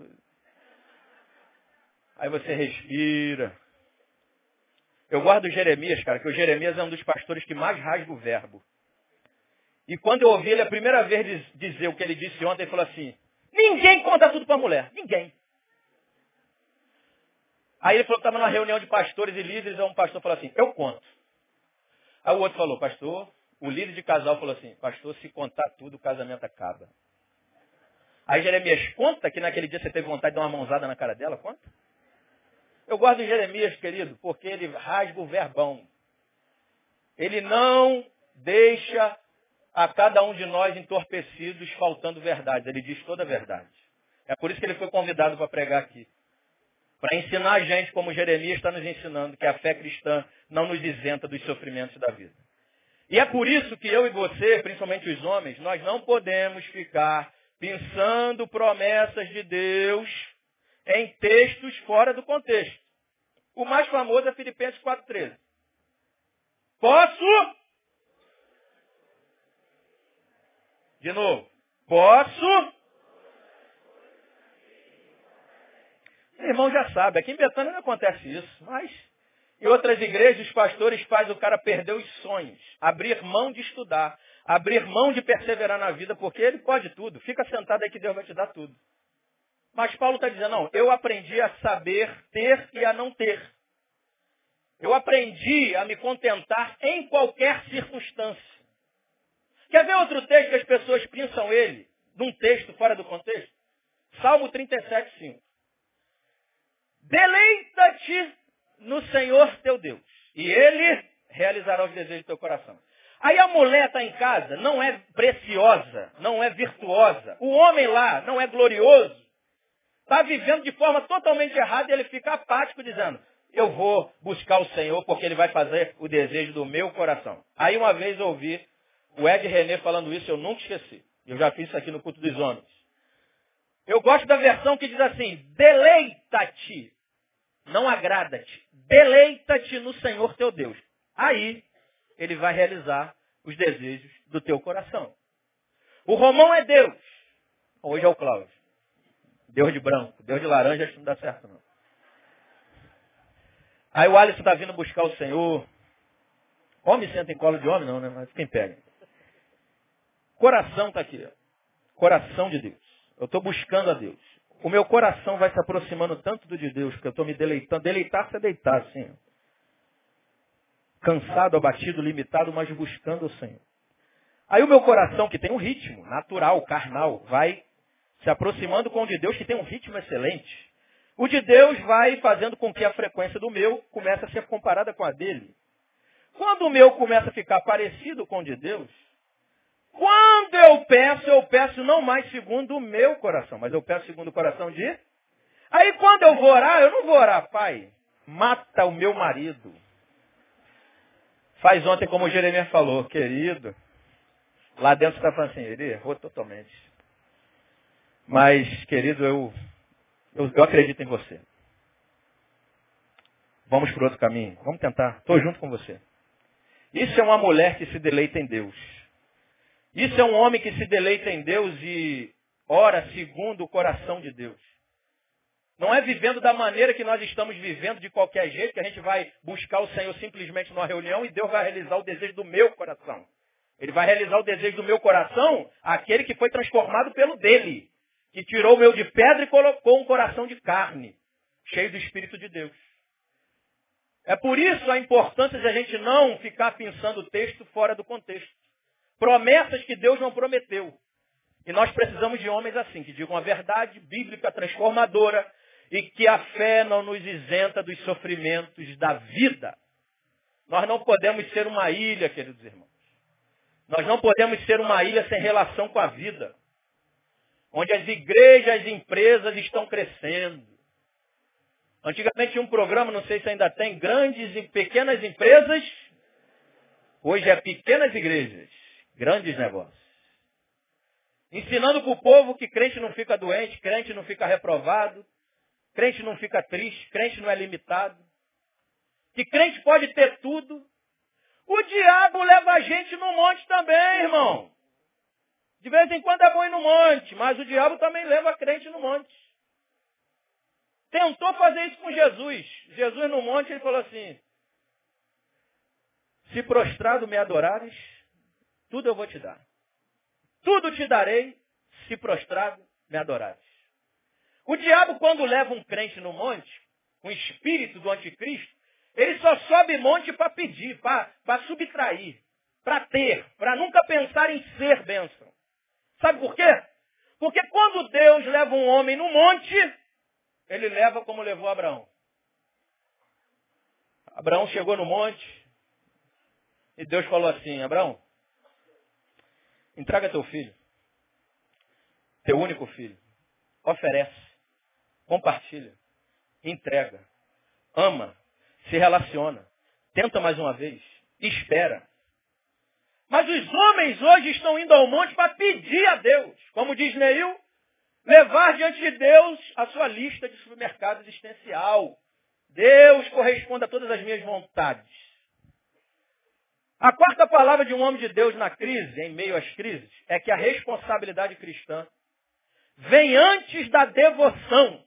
Aí você respira. Eu guardo Jeremias, cara, que o Jeremias é um dos pastores que mais rasga o verbo. E quando eu ouvi ele a primeira vez dizer o que ele disse ontem, ele falou assim, Ninguém conta tudo para a mulher. Ninguém. Aí ele falou que estava numa reunião de pastores e líderes, aí um pastor falou assim, eu conto. Aí o outro falou, pastor, o líder de casal falou assim, pastor, se contar tudo, o casamento acaba. Aí Jeremias, conta que naquele dia você teve vontade de dar uma mãozada na cara dela, conta. Eu guardo Jeremias, querido, porque ele rasga o verbão. Ele não deixa a cada um de nós entorpecidos, faltando verdade. Ele diz toda a verdade. É por isso que ele foi convidado para pregar aqui. Para ensinar a gente, como Jeremias está nos ensinando, que a fé cristã não nos isenta dos sofrimentos da vida. E é por isso que eu e você, principalmente os homens, nós não podemos ficar pensando promessas de Deus em textos fora do contexto. O mais famoso é Filipenses 4,13. Posso De novo. Posso? O irmão já sabe. Aqui em Betânia não acontece isso. Mas em outras igrejas, os pastores fazem o cara perder os sonhos. Abrir mão de estudar. Abrir mão de perseverar na vida, porque ele pode tudo. Fica sentado aí que Deus vai te dar tudo. Mas Paulo está dizendo, não, eu aprendi a saber ter e a não ter. Eu aprendi a me contentar em qualquer circunstância. Quer ver outro texto que as pessoas pensam ele, num texto fora do contexto? Salmo 37, 5. Deleita-te no Senhor teu Deus, e Ele realizará os desejos do teu coração. Aí a mulher está em casa, não é preciosa, não é virtuosa. O homem lá não é glorioso. Está vivendo de forma totalmente errada e ele fica apático dizendo, eu vou buscar o Senhor porque ele vai fazer o desejo do meu coração. Aí uma vez ouvi o Ed René falando isso, eu nunca esqueci. Eu já fiz isso aqui no culto dos homens. Eu gosto da versão que diz assim, deleita-te, não agrada-te, deleita-te no Senhor teu Deus. Aí ele vai realizar os desejos do teu coração. O Romão é Deus. Hoje é o Cláudio. Deus de branco. Deus de laranja acho que não dá certo não. Aí o Alisson está vindo buscar o Senhor. Homem senta em colo de homem não, né? Mas quem pega? Coração está aqui. Coração de Deus. Eu estou buscando a Deus. O meu coração vai se aproximando tanto do de Deus, que eu estou me deleitando. Deitar-se é deitar. Ó cansado, abatido, limitado, mas buscando o Senhor. Aí o meu coração, que tem um ritmo natural, carnal, vai se aproximando com o de Deus, que tem um ritmo excelente. O de Deus vai fazendo com que a frequência do meu comece a ser comparada com a dele. Quando o meu começa a ficar parecido com o de Deus, quando eu peço, eu peço não mais segundo o meu coração, mas eu peço segundo o coração de. Aí quando eu vou orar, eu não vou orar, pai, mata o meu marido, Faz ontem como o Jeremias falou, querido. Lá dentro está falando assim, ele errou totalmente. Mas, querido, eu, eu, eu acredito em você. Vamos para outro caminho. Vamos tentar. Estou junto com você. Isso é uma mulher que se deleita em Deus. Isso é um homem que se deleita em Deus e ora segundo o coração de Deus. Não é vivendo da maneira que nós estamos vivendo, de qualquer jeito, que a gente vai buscar o Senhor simplesmente numa reunião e Deus vai realizar o desejo do meu coração. Ele vai realizar o desejo do meu coração, aquele que foi transformado pelo dele, que tirou o meu de pedra e colocou um coração de carne, cheio do Espírito de Deus. É por isso a importância de a gente não ficar pensando o texto fora do contexto. Promessas que Deus não prometeu. E nós precisamos de homens assim, que digam a verdade bíblica transformadora, e que a fé não nos isenta dos sofrimentos da vida. Nós não podemos ser uma ilha, queridos irmãos. Nós não podemos ser uma ilha sem relação com a vida. Onde as igrejas e empresas estão crescendo. Antigamente tinha um programa, não sei se ainda tem, grandes e pequenas empresas. Hoje é pequenas igrejas, grandes negócios. Ensinando para o povo que crente não fica doente, crente não fica reprovado, Crente não fica triste, crente não é limitado. Que crente pode ter tudo. O diabo leva a gente no monte também, irmão. De vez em quando é bom ir no monte, mas o diabo também leva a crente no monte. Tentou fazer isso com Jesus. Jesus no monte, ele falou assim, se prostrado me adorares, tudo eu vou te dar. Tudo te darei, se prostrado me adorares. O diabo, quando leva um crente no monte, o espírito do anticristo, ele só sobe monte para pedir, para subtrair, para ter, para nunca pensar em ser bênção. Sabe por quê? Porque quando Deus leva um homem no monte, ele leva como levou Abraão. Abraão chegou no monte e Deus falou assim, Abraão, entrega teu filho, teu único filho, oferece. Compartilha, entrega, ama, se relaciona, tenta mais uma vez, espera. Mas os homens hoje estão indo ao monte para pedir a Deus, como diz Neil, levar diante de Deus a sua lista de supermercado existencial. Deus corresponde a todas as minhas vontades. A quarta palavra de um homem de Deus na crise, em meio às crises, é que a responsabilidade cristã vem antes da devoção.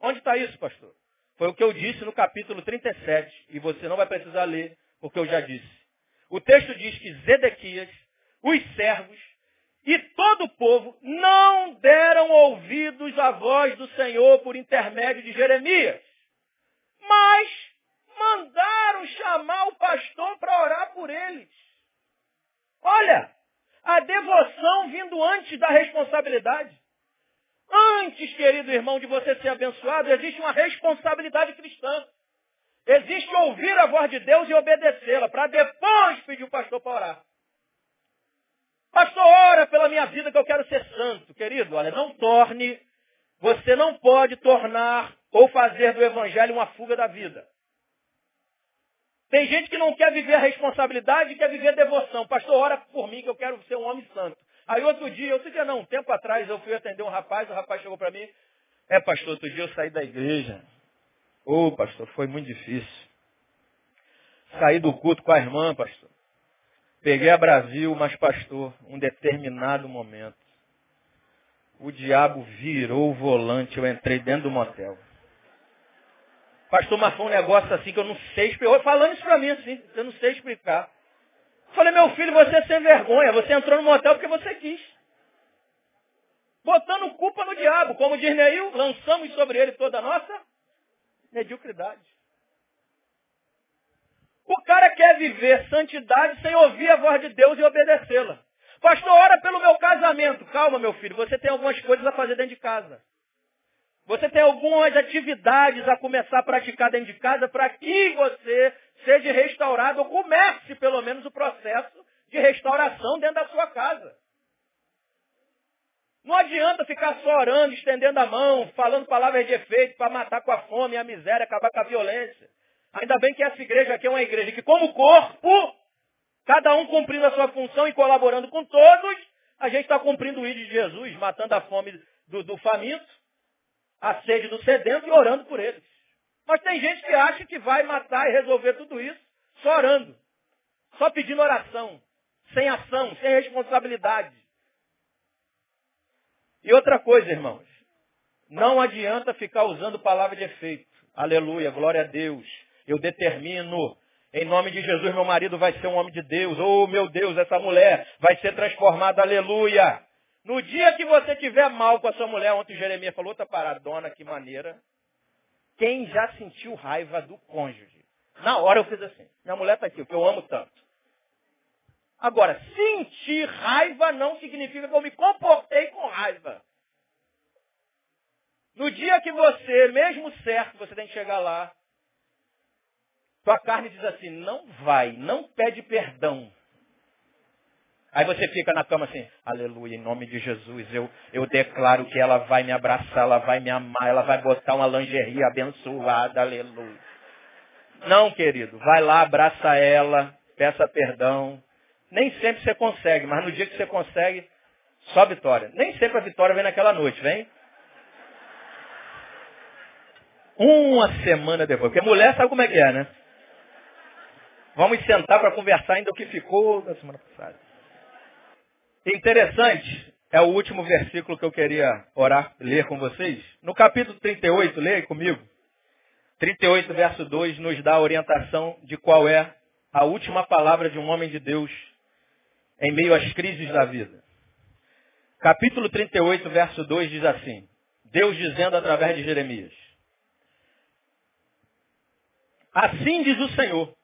Onde está isso, pastor? Foi o que eu disse no capítulo 37, e você não vai precisar ler, porque eu já disse. O texto diz que Zedequias, os servos e todo o povo não deram ouvidos à voz do Senhor por intermédio de Jeremias, mas mandaram chamar o pastor para orar por eles. Olha, a devoção vindo antes da responsabilidade. Antes, querido irmão, de você ser abençoado, existe uma responsabilidade cristã. Existe ouvir a voz de Deus e obedecê-la, para depois pedir o pastor para orar. Pastor, ora pela minha vida que eu quero ser santo. Querido, olha, não torne, você não pode tornar ou fazer do evangelho uma fuga da vida. Tem gente que não quer viver a responsabilidade quer viver a devoção. Pastor, ora por mim que eu quero ser um homem santo. Aí outro dia, outro dia não, um tempo atrás eu fui atender um rapaz, o rapaz chegou para mim, é pastor, outro dia eu saí da igreja. Ô oh, pastor, foi muito difícil. Saí do culto com a irmã, pastor. Peguei a Brasil, mas pastor, um determinado momento. O diabo virou o volante, eu entrei dentro do motel. Pastor, mas foi um negócio assim que eu não sei explicar. Falando isso para mim assim, eu não sei explicar. Falei, meu filho, você é sem vergonha. Você entrou no motel porque você quis. Botando culpa no diabo. Como diz Neil, lançamos sobre ele toda a nossa mediocridade. O cara quer viver santidade sem ouvir a voz de Deus e obedecê-la. Pastor, ora pelo meu casamento. Calma, meu filho, você tem algumas coisas a fazer dentro de casa. Você tem algumas atividades a começar a praticar dentro de casa para que você seja restaurado, ou comece pelo menos o processo de restauração dentro da sua casa. Não adianta ficar só orando, estendendo a mão, falando palavras de efeito para matar com a fome a miséria, acabar com a violência. Ainda bem que essa igreja aqui é uma igreja que, como corpo, cada um cumprindo a sua função e colaborando com todos, a gente está cumprindo o ídolo de Jesus, matando a fome do, do faminto, a sede do sedento e orando por eles. Mas tem gente que acha que vai matar e resolver tudo isso só orando. Só pedindo oração. Sem ação, sem responsabilidade. E outra coisa, irmãos. Não adianta ficar usando palavra de efeito. Aleluia, glória a Deus. Eu determino. Em nome de Jesus, meu marido vai ser um homem de Deus. Oh, meu Deus, essa mulher vai ser transformada. Aleluia. No dia que você tiver mal com a sua mulher, ontem Jeremias falou, outra paradona, que maneira. Quem já sentiu raiva do cônjuge? Na hora eu fiz assim. Minha mulher está aqui, o que eu amo tanto. Agora, sentir raiva não significa que eu me comportei com raiva. No dia que você, mesmo certo, você tem que chegar lá, tua carne diz assim, não vai, não pede perdão. Aí você fica na cama assim, aleluia, em nome de Jesus, eu, eu declaro que ela vai me abraçar, ela vai me amar, ela vai botar uma lingerie abençoada, aleluia. Não, querido, vai lá, abraça ela, peça perdão. Nem sempre você consegue, mas no dia que você consegue, só vitória. Nem sempre a vitória vem naquela noite, vem? Uma semana depois. Porque mulher sabe como é que é, né? Vamos sentar para conversar ainda o que ficou da semana passada. Interessante, é o último versículo que eu queria orar, ler com vocês. No capítulo 38, leia comigo. 38, verso 2, nos dá a orientação de qual é a última palavra de um homem de Deus em meio às crises da vida. Capítulo 38, verso 2 diz assim: Deus dizendo através de Jeremias: Assim diz o Senhor: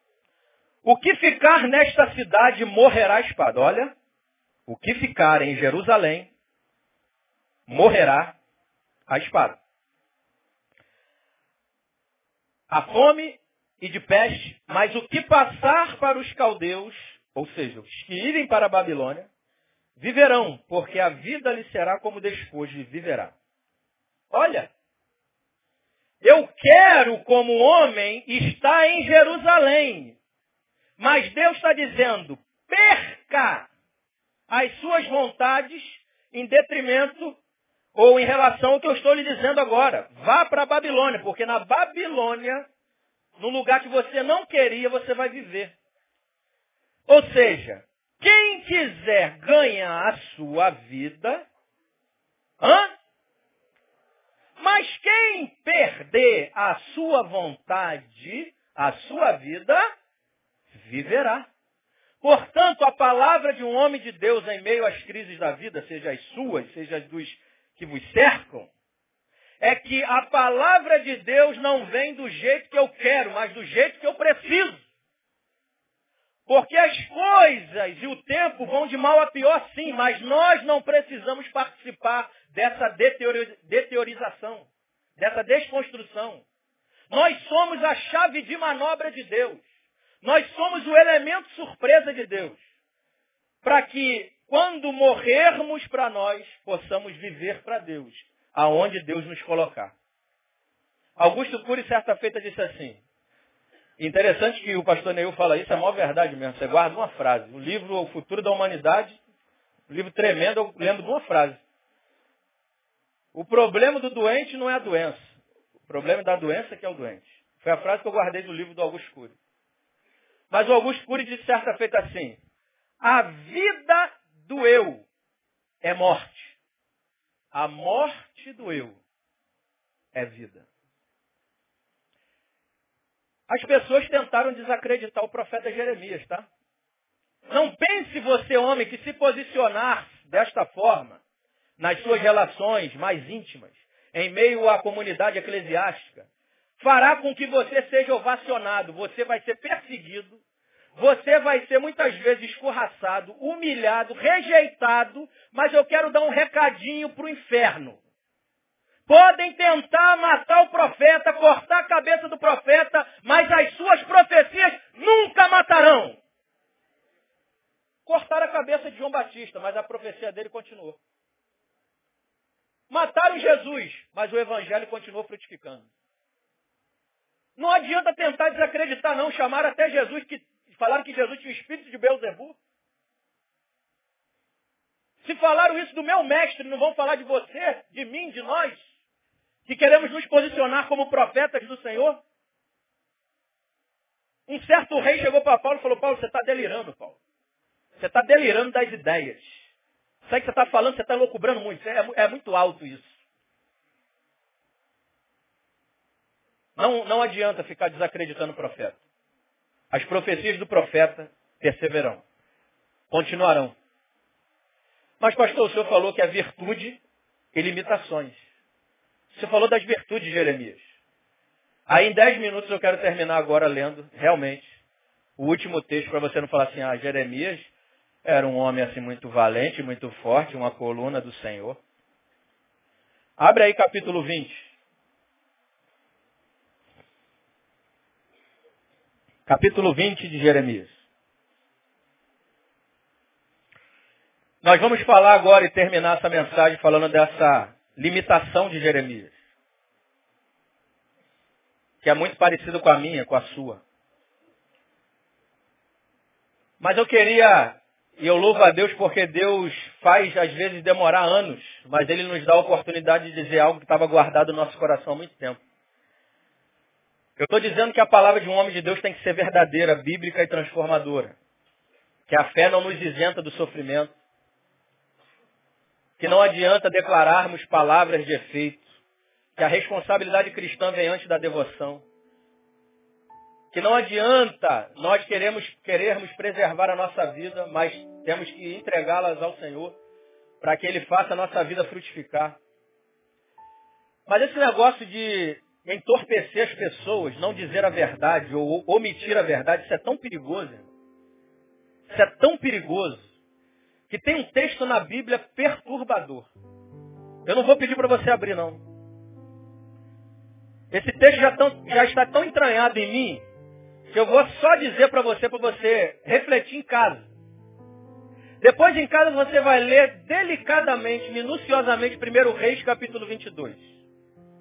O que ficar nesta cidade morrerá espada. Olha, o que ficar em Jerusalém morrerá a espada. A fome e de peste, mas o que passar para os caldeus, ou seja, os que irem para a Babilônia, viverão, porque a vida lhe será como despojo viverá. Olha, eu quero como homem estar em Jerusalém, mas Deus está dizendo, perca as suas vontades em detrimento ou em relação ao que eu estou lhe dizendo agora. Vá para a Babilônia, porque na Babilônia, no lugar que você não queria, você vai viver. Ou seja, quem quiser ganhar a sua vida, hã? mas quem perder a sua vontade, a sua vida, viverá. Portanto, a palavra de um homem de Deus em meio às crises da vida, seja as suas, seja as dos que vos cercam, é que a palavra de Deus não vem do jeito que eu quero, mas do jeito que eu preciso. Porque as coisas e o tempo vão de mal a pior sim, mas nós não precisamos participar dessa deteorização, dessa desconstrução. Nós somos a chave de manobra de Deus. Nós somos o elemento surpresa de Deus. Para que, quando morrermos para nós, possamos viver para Deus, aonde Deus nos colocar. Augusto Cury, certa feita, disse assim, Interessante que o pastor Neil fala isso, é a maior verdade mesmo. Você guarda uma frase. O livro O Futuro da Humanidade, um livro tremendo, eu lembro de uma frase. O problema do doente não é a doença. O problema da doença é que é o doente. Foi a frase que eu guardei do livro do Augusto Cury. Mas o Augusto Cury disse certa feita assim, a vida do eu é morte. A morte do eu é vida. As pessoas tentaram desacreditar o profeta Jeremias, tá? Não pense você, homem, que se posicionar desta forma, nas suas relações mais íntimas, em meio à comunidade eclesiástica, fará com que você seja ovacionado, você vai ser perseguido, você vai ser muitas vezes escorraçado, humilhado, rejeitado, mas eu quero dar um recadinho para o inferno. Podem tentar matar o profeta, cortar a cabeça do profeta, mas as suas profecias nunca matarão. Cortaram a cabeça de João Batista, mas a profecia dele continuou. Mataram Jesus, mas o evangelho continuou frutificando. Não adianta tentar desacreditar, não. Chamaram até Jesus, que falaram que Jesus tinha o espírito de Beuzebu. Se falaram isso do meu mestre, não vão falar de você, de mim, de nós? que queremos nos posicionar como profetas do Senhor. Um certo rei chegou para Paulo e falou, Paulo, você está delirando, Paulo. Você está delirando das ideias. Aí que você está falando, você está loucubrando muito. É, é, muito alto isso. Não, não adianta ficar desacreditando o profeta. As profecias do profeta perseverarão. Continuarão. Mas, pastor, o senhor falou que a virtude e limitações. Você falou das virtudes de Jeremias. Aí em dez minutos eu quero terminar agora lendo, realmente, o último texto para você não falar assim, ah, Jeremias era um homem assim muito valente, muito forte, uma coluna do Senhor. Abre aí capítulo 20. Capítulo 20 de Jeremias. Nós vamos falar agora e terminar essa mensagem falando dessa limitação de Jeremias, que é muito parecido com a minha, com a sua. Mas eu queria, e eu louvo a Deus porque Deus faz às vezes demorar anos, mas Ele nos dá a oportunidade de dizer algo que estava guardado no nosso coração há muito tempo. Eu estou dizendo que a palavra de um homem de Deus tem que ser verdadeira, bíblica e transformadora. Que a fé não nos isenta do sofrimento que não adianta declararmos palavras de efeito, que a responsabilidade cristã vem antes da devoção, que não adianta nós queremos, querermos preservar a nossa vida, mas temos que entregá-las ao Senhor para que Ele faça a nossa vida frutificar. Mas esse negócio de entorpecer as pessoas, não dizer a verdade ou omitir a verdade, isso é tão perigoso. Isso é tão perigoso que tem um texto na Bíblia perturbador. Eu não vou pedir para você abrir, não. Esse texto já, tão, já, está tão entranhado em mim que eu vou só dizer para você, para você refletir em casa. Depois em casa você vai ler delicadamente, minuciosamente, 1 Reis capítulo 22.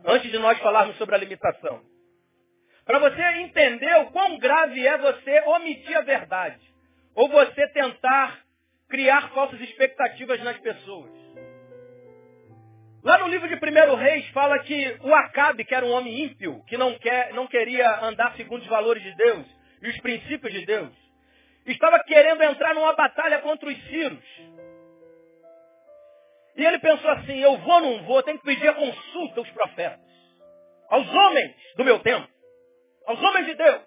Antes de nós falarmos sobre a limitação. Para você entender o quão grave é você omitir a verdade. Ou você tentar criar falsas expectativas nas pessoas. Lá no livro de 1 Reis fala que o Acabe, que era um homem ímpio, que não, quer, não queria andar segundo os valores de Deus e os princípios de Deus, estava querendo entrar numa batalha contra os Círios. E ele pensou assim, eu vou ou não vou, tenho que pedir a consulta aos profetas, aos homens do meu tempo, aos homens de Deus.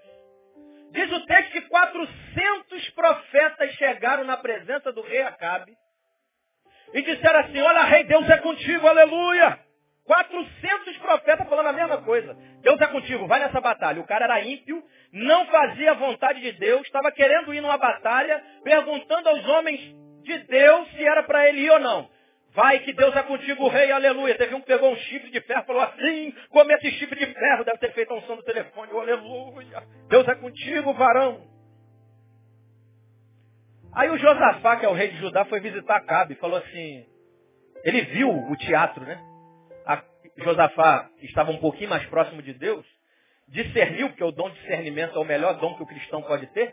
Diz o texto que 400 profetas chegaram na presença do rei Acabe e disseram assim, olha rei, Deus é contigo, aleluia. 400 profetas falando a mesma coisa. Deus é contigo, vai nessa batalha. O cara era ímpio, não fazia a vontade de Deus, estava querendo ir numa batalha, perguntando aos homens de Deus se era para ele ir ou não. Vai que Deus é contigo, rei, aleluia. Teve um que pegou um chifre de ferro e falou assim, come esse chifre de ferro, deve ter feito a unção do telefone, oh, aleluia. Deus é contigo, varão. Aí o Josafá, que é o rei de Judá, foi visitar Acabe e falou assim, ele viu o teatro, né? A Josafá estava um pouquinho mais próximo de Deus, discerniu, porque o dom de discernimento é o melhor dom que o cristão pode ter.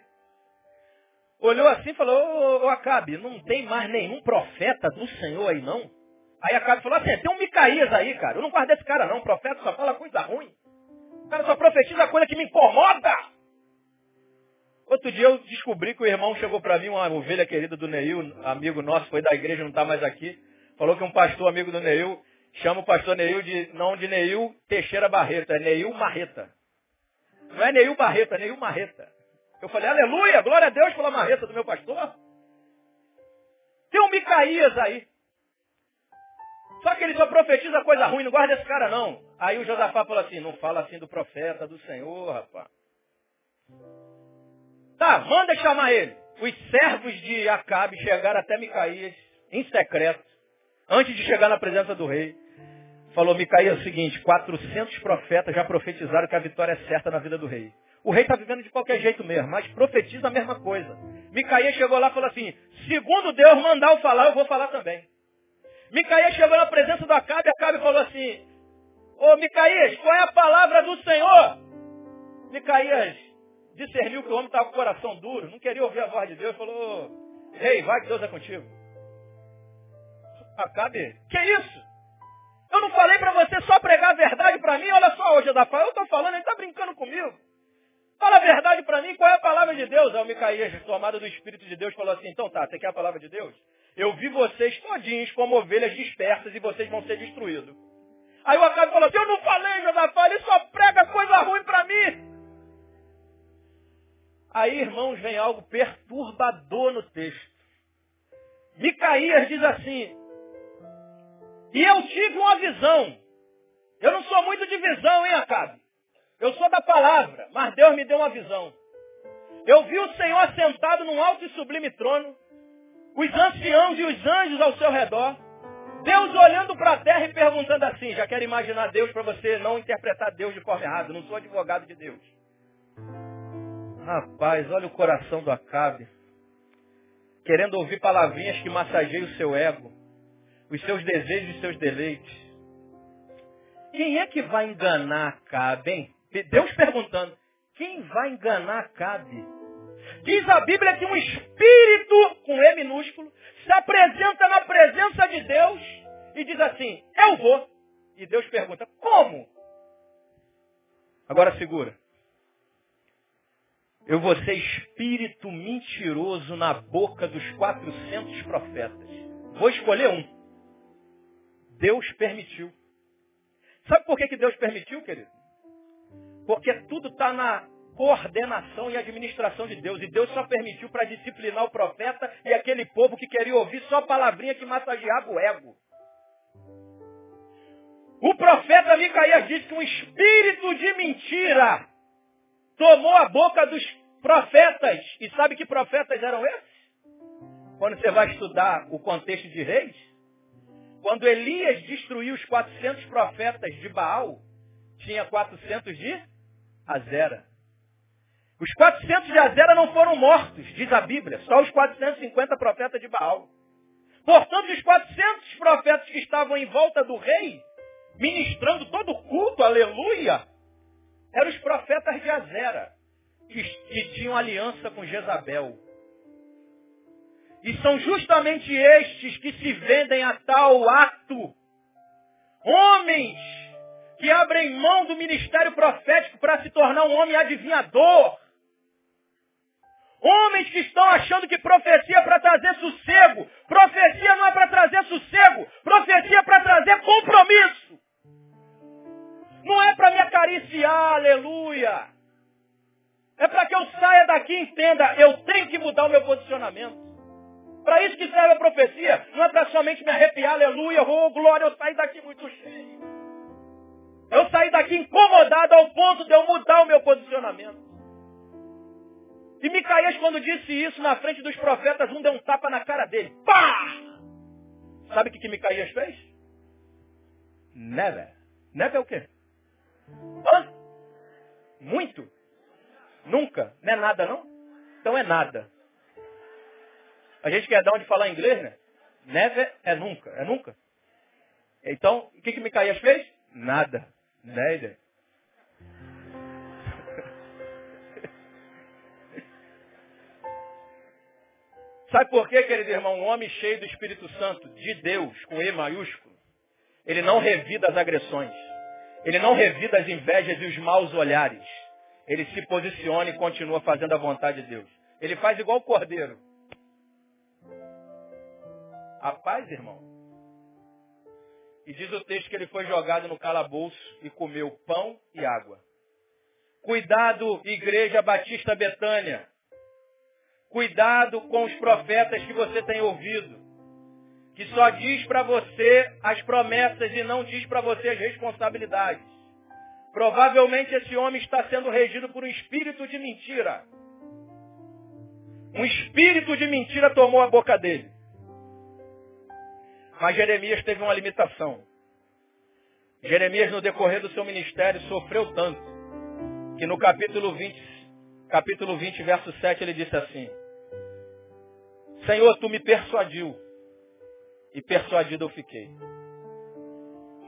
Olhou assim e falou, ô, ô Acabe, não tem mais nenhum profeta do Senhor aí não? Aí Acabe falou assim, tem um Micaías aí, cara. Eu não guardo esse cara não, o profeta só fala coisa ruim. O cara só profetiza coisa que me incomoda. Outro dia eu descobri que o irmão chegou para mim, uma ovelha querida do Neil, amigo nosso, foi da igreja, não está mais aqui. Falou que um pastor amigo do Neil chama o pastor Neil de, não de Neil Teixeira Barreto, é Neil Marreta. Não é Neil Barreto, é Neil Marreta. Eu falei, aleluia, glória a Deus pela marreta do meu pastor. Tem um Micaías aí. Só que ele só profetiza coisa ruim, não guarda esse cara não. Aí o Josafá falou assim, não fala assim do profeta do Senhor, rapaz. Tá, manda chamar ele. Os servos de Acabe chegaram até Micaías, em secreto, antes de chegar na presença do rei. Falou, Micaías, é o seguinte, 400 profetas já profetizaram que a vitória é certa na vida do rei. O rei está vivendo de qualquer jeito mesmo, mas profetiza a mesma coisa. Micaías chegou lá e falou assim, segundo Deus mandar eu falar, eu vou falar também. Micaías chegou na presença do Acabe, Acabe falou assim, ô Micaías, qual é a palavra do Senhor? Micaías discerniu que o homem estava com o coração duro, não queria ouvir a voz de Deus, falou, rei, vai que Deus é contigo. Acabe, que isso? Eu não falei para você só pregar a verdade para mim, olha só hoje, Adafá, eu estou falando, ele está brincando comigo. Fala a verdade para mim, qual é a palavra de Deus? Aí o Micaías, tomado do Espírito de Deus, falou assim, então tá, você quer a palavra de Deus? Eu vi vocês todinhos como ovelhas dispersas e vocês vão ser destruídos. Aí o Acabe falou assim, eu não falei, Josafá, ele só prega coisa ruim para mim. Aí, irmãos, vem algo perturbador no texto. Micaías diz assim, e eu tive uma visão. Eu não sou muito de visão, hein, Acabe? Eu sou da palavra, mas Deus me deu uma visão. Eu vi o Senhor sentado num alto e sublime trono, os anciãos e os anjos ao seu redor, Deus olhando para a terra e perguntando assim, já quero imaginar Deus para você não interpretar Deus de forma errada, não sou advogado de Deus. Rapaz, olha o coração do Acabe, querendo ouvir palavrinhas que massageiam o seu ego, os seus desejos e os seus deleites. Quem é que vai enganar Acabe, hein? Deus perguntando, quem vai enganar Cabe? Diz a Bíblia que um espírito, com E minúsculo, se apresenta na presença de Deus e diz assim, eu vou. E Deus pergunta, como? Agora segura. Eu vou ser espírito mentiroso na boca dos 400 profetas. Vou escolher um. Deus permitiu. Sabe por que, que Deus permitiu, querido? Porque tudo está na coordenação e administração de Deus. E Deus só permitiu para disciplinar o profeta e aquele povo que queria ouvir só palavrinha que massageava o ego. O profeta Micaías diz que um espírito de mentira tomou a boca dos profetas. E sabe que profetas eram esses? Quando você vai estudar o contexto de reis, quando Elias destruiu os 400 profetas de Baal, tinha 400 de Azera. Os 400 de Azera não foram mortos, diz a Bíblia, só os 450 profetas de Baal. Portanto, os 400 profetas que estavam em volta do rei, ministrando todo o culto, aleluia, eram os profetas de Azera, que, que tinham aliança com Jezabel. E são justamente estes que se vendem a tal ato. Homens que abrem mão do ministério profético para se tornar um homem adivinhador. Homens que estão achando que profecia é para trazer sossego. Profecia não é para trazer sossego. Profecia é para trazer compromisso. Não é para me acariciar, aleluia. É para que eu saia daqui e entenda, eu tenho que mudar o meu posicionamento. Para isso que serve a profecia. Não é para somente me arrepiar, aleluia, oh glória, eu saí daqui muito cheio. Eu saí daqui incomodado ao ponto de eu mudar o meu posicionamento. E Micaías, quando disse isso na frente dos profetas, um deu um tapa na cara dele. Pá! Sabe o que, que Micaías fez? Never. Never é o quê? Hã? Muito? Nunca? Não é nada, não? Então é nada. A gente quer dar onde falar inglês, né? Never é nunca. É nunca. Então, o que, que Micaías fez? Nada. Neither. Sabe por quê, querido irmão? Um homem cheio do Espírito Santo, de Deus, com E maiúsculo, ele não revida as agressões. Ele não revida as invejas e os maus olhares. Ele se posiciona e continua fazendo a vontade de Deus. Ele faz igual o cordeiro. A paz, irmão. E diz o texto que ele foi jogado no calabouço e comeu pão e água. Cuidado, Igreja Batista Betânia. Cuidado com os profetas que você tem ouvido. Que só diz para você as promessas e não diz para você as responsabilidades. Provavelmente esse homem está sendo regido por um espírito de mentira. Um espírito de mentira tomou a boca dele. Mas Jeremias teve uma limitação. Jeremias, no decorrer do seu ministério, sofreu tanto que no capítulo 20, capítulo 20, verso 7, ele disse assim: Senhor, tu me persuadiu, e persuadido eu fiquei.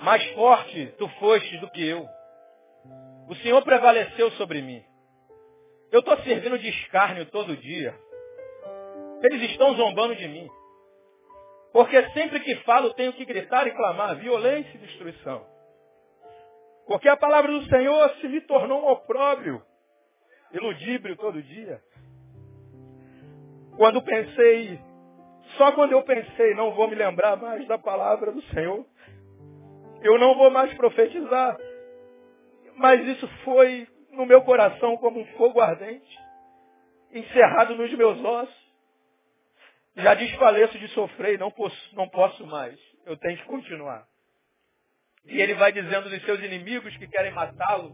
Mais forte tu fostes do que eu. O Senhor prevaleceu sobre mim. Eu estou servindo de escárnio todo dia. Eles estão zombando de mim. Porque sempre que falo tenho que gritar e clamar violência e destruição. Porque a palavra do Senhor se me tornou um opróbrio, iludíbrio todo dia. Quando pensei, só quando eu pensei, não vou me lembrar mais da palavra do Senhor, eu não vou mais profetizar. Mas isso foi no meu coração como um fogo ardente, encerrado nos meus ossos. Já desfaleço de sofrer e não posso, não posso mais. Eu tenho que continuar. E ele vai dizendo dos seus inimigos que querem matá-lo.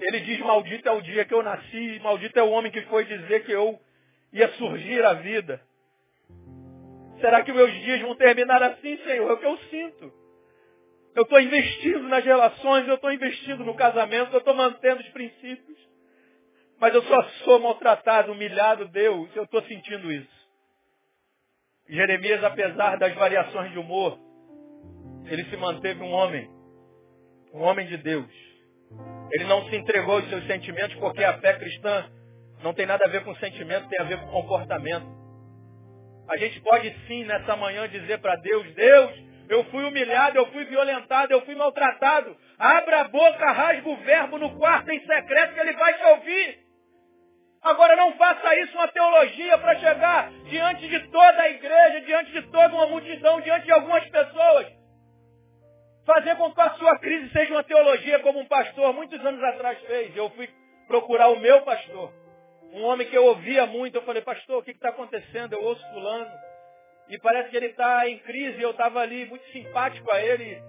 Ele diz, maldito é o dia que eu nasci, maldito é o homem que foi dizer que eu ia surgir a vida. Será que meus dias vão terminar assim, Senhor? É o que eu sinto. Eu estou investindo nas relações, eu estou investindo no casamento, eu estou mantendo os princípios. Mas eu só sou maltratado, humilhado, Deus, eu estou sentindo isso. Jeremias, apesar das variações de humor, ele se manteve um homem, um homem de Deus. Ele não se entregou aos seus sentimentos porque a fé cristã não tem nada a ver com sentimento, tem a ver com comportamento. A gente pode sim nessa manhã dizer para Deus, Deus, eu fui humilhado, eu fui violentado, eu fui maltratado. Abra a boca, rasga o verbo no quarto em secreto que ele vai te ouvir. Agora não faça isso uma teologia para chegar diante de toda a igreja, diante de toda uma multidão, diante de algumas pessoas. Fazer com que a sua crise seja uma teologia como um pastor muitos anos atrás fez. Eu fui procurar o meu pastor. Um homem que eu ouvia muito, eu falei, pastor, o que está acontecendo? Eu ouço fulano. E parece que ele está em crise, eu estava ali muito simpático a ele.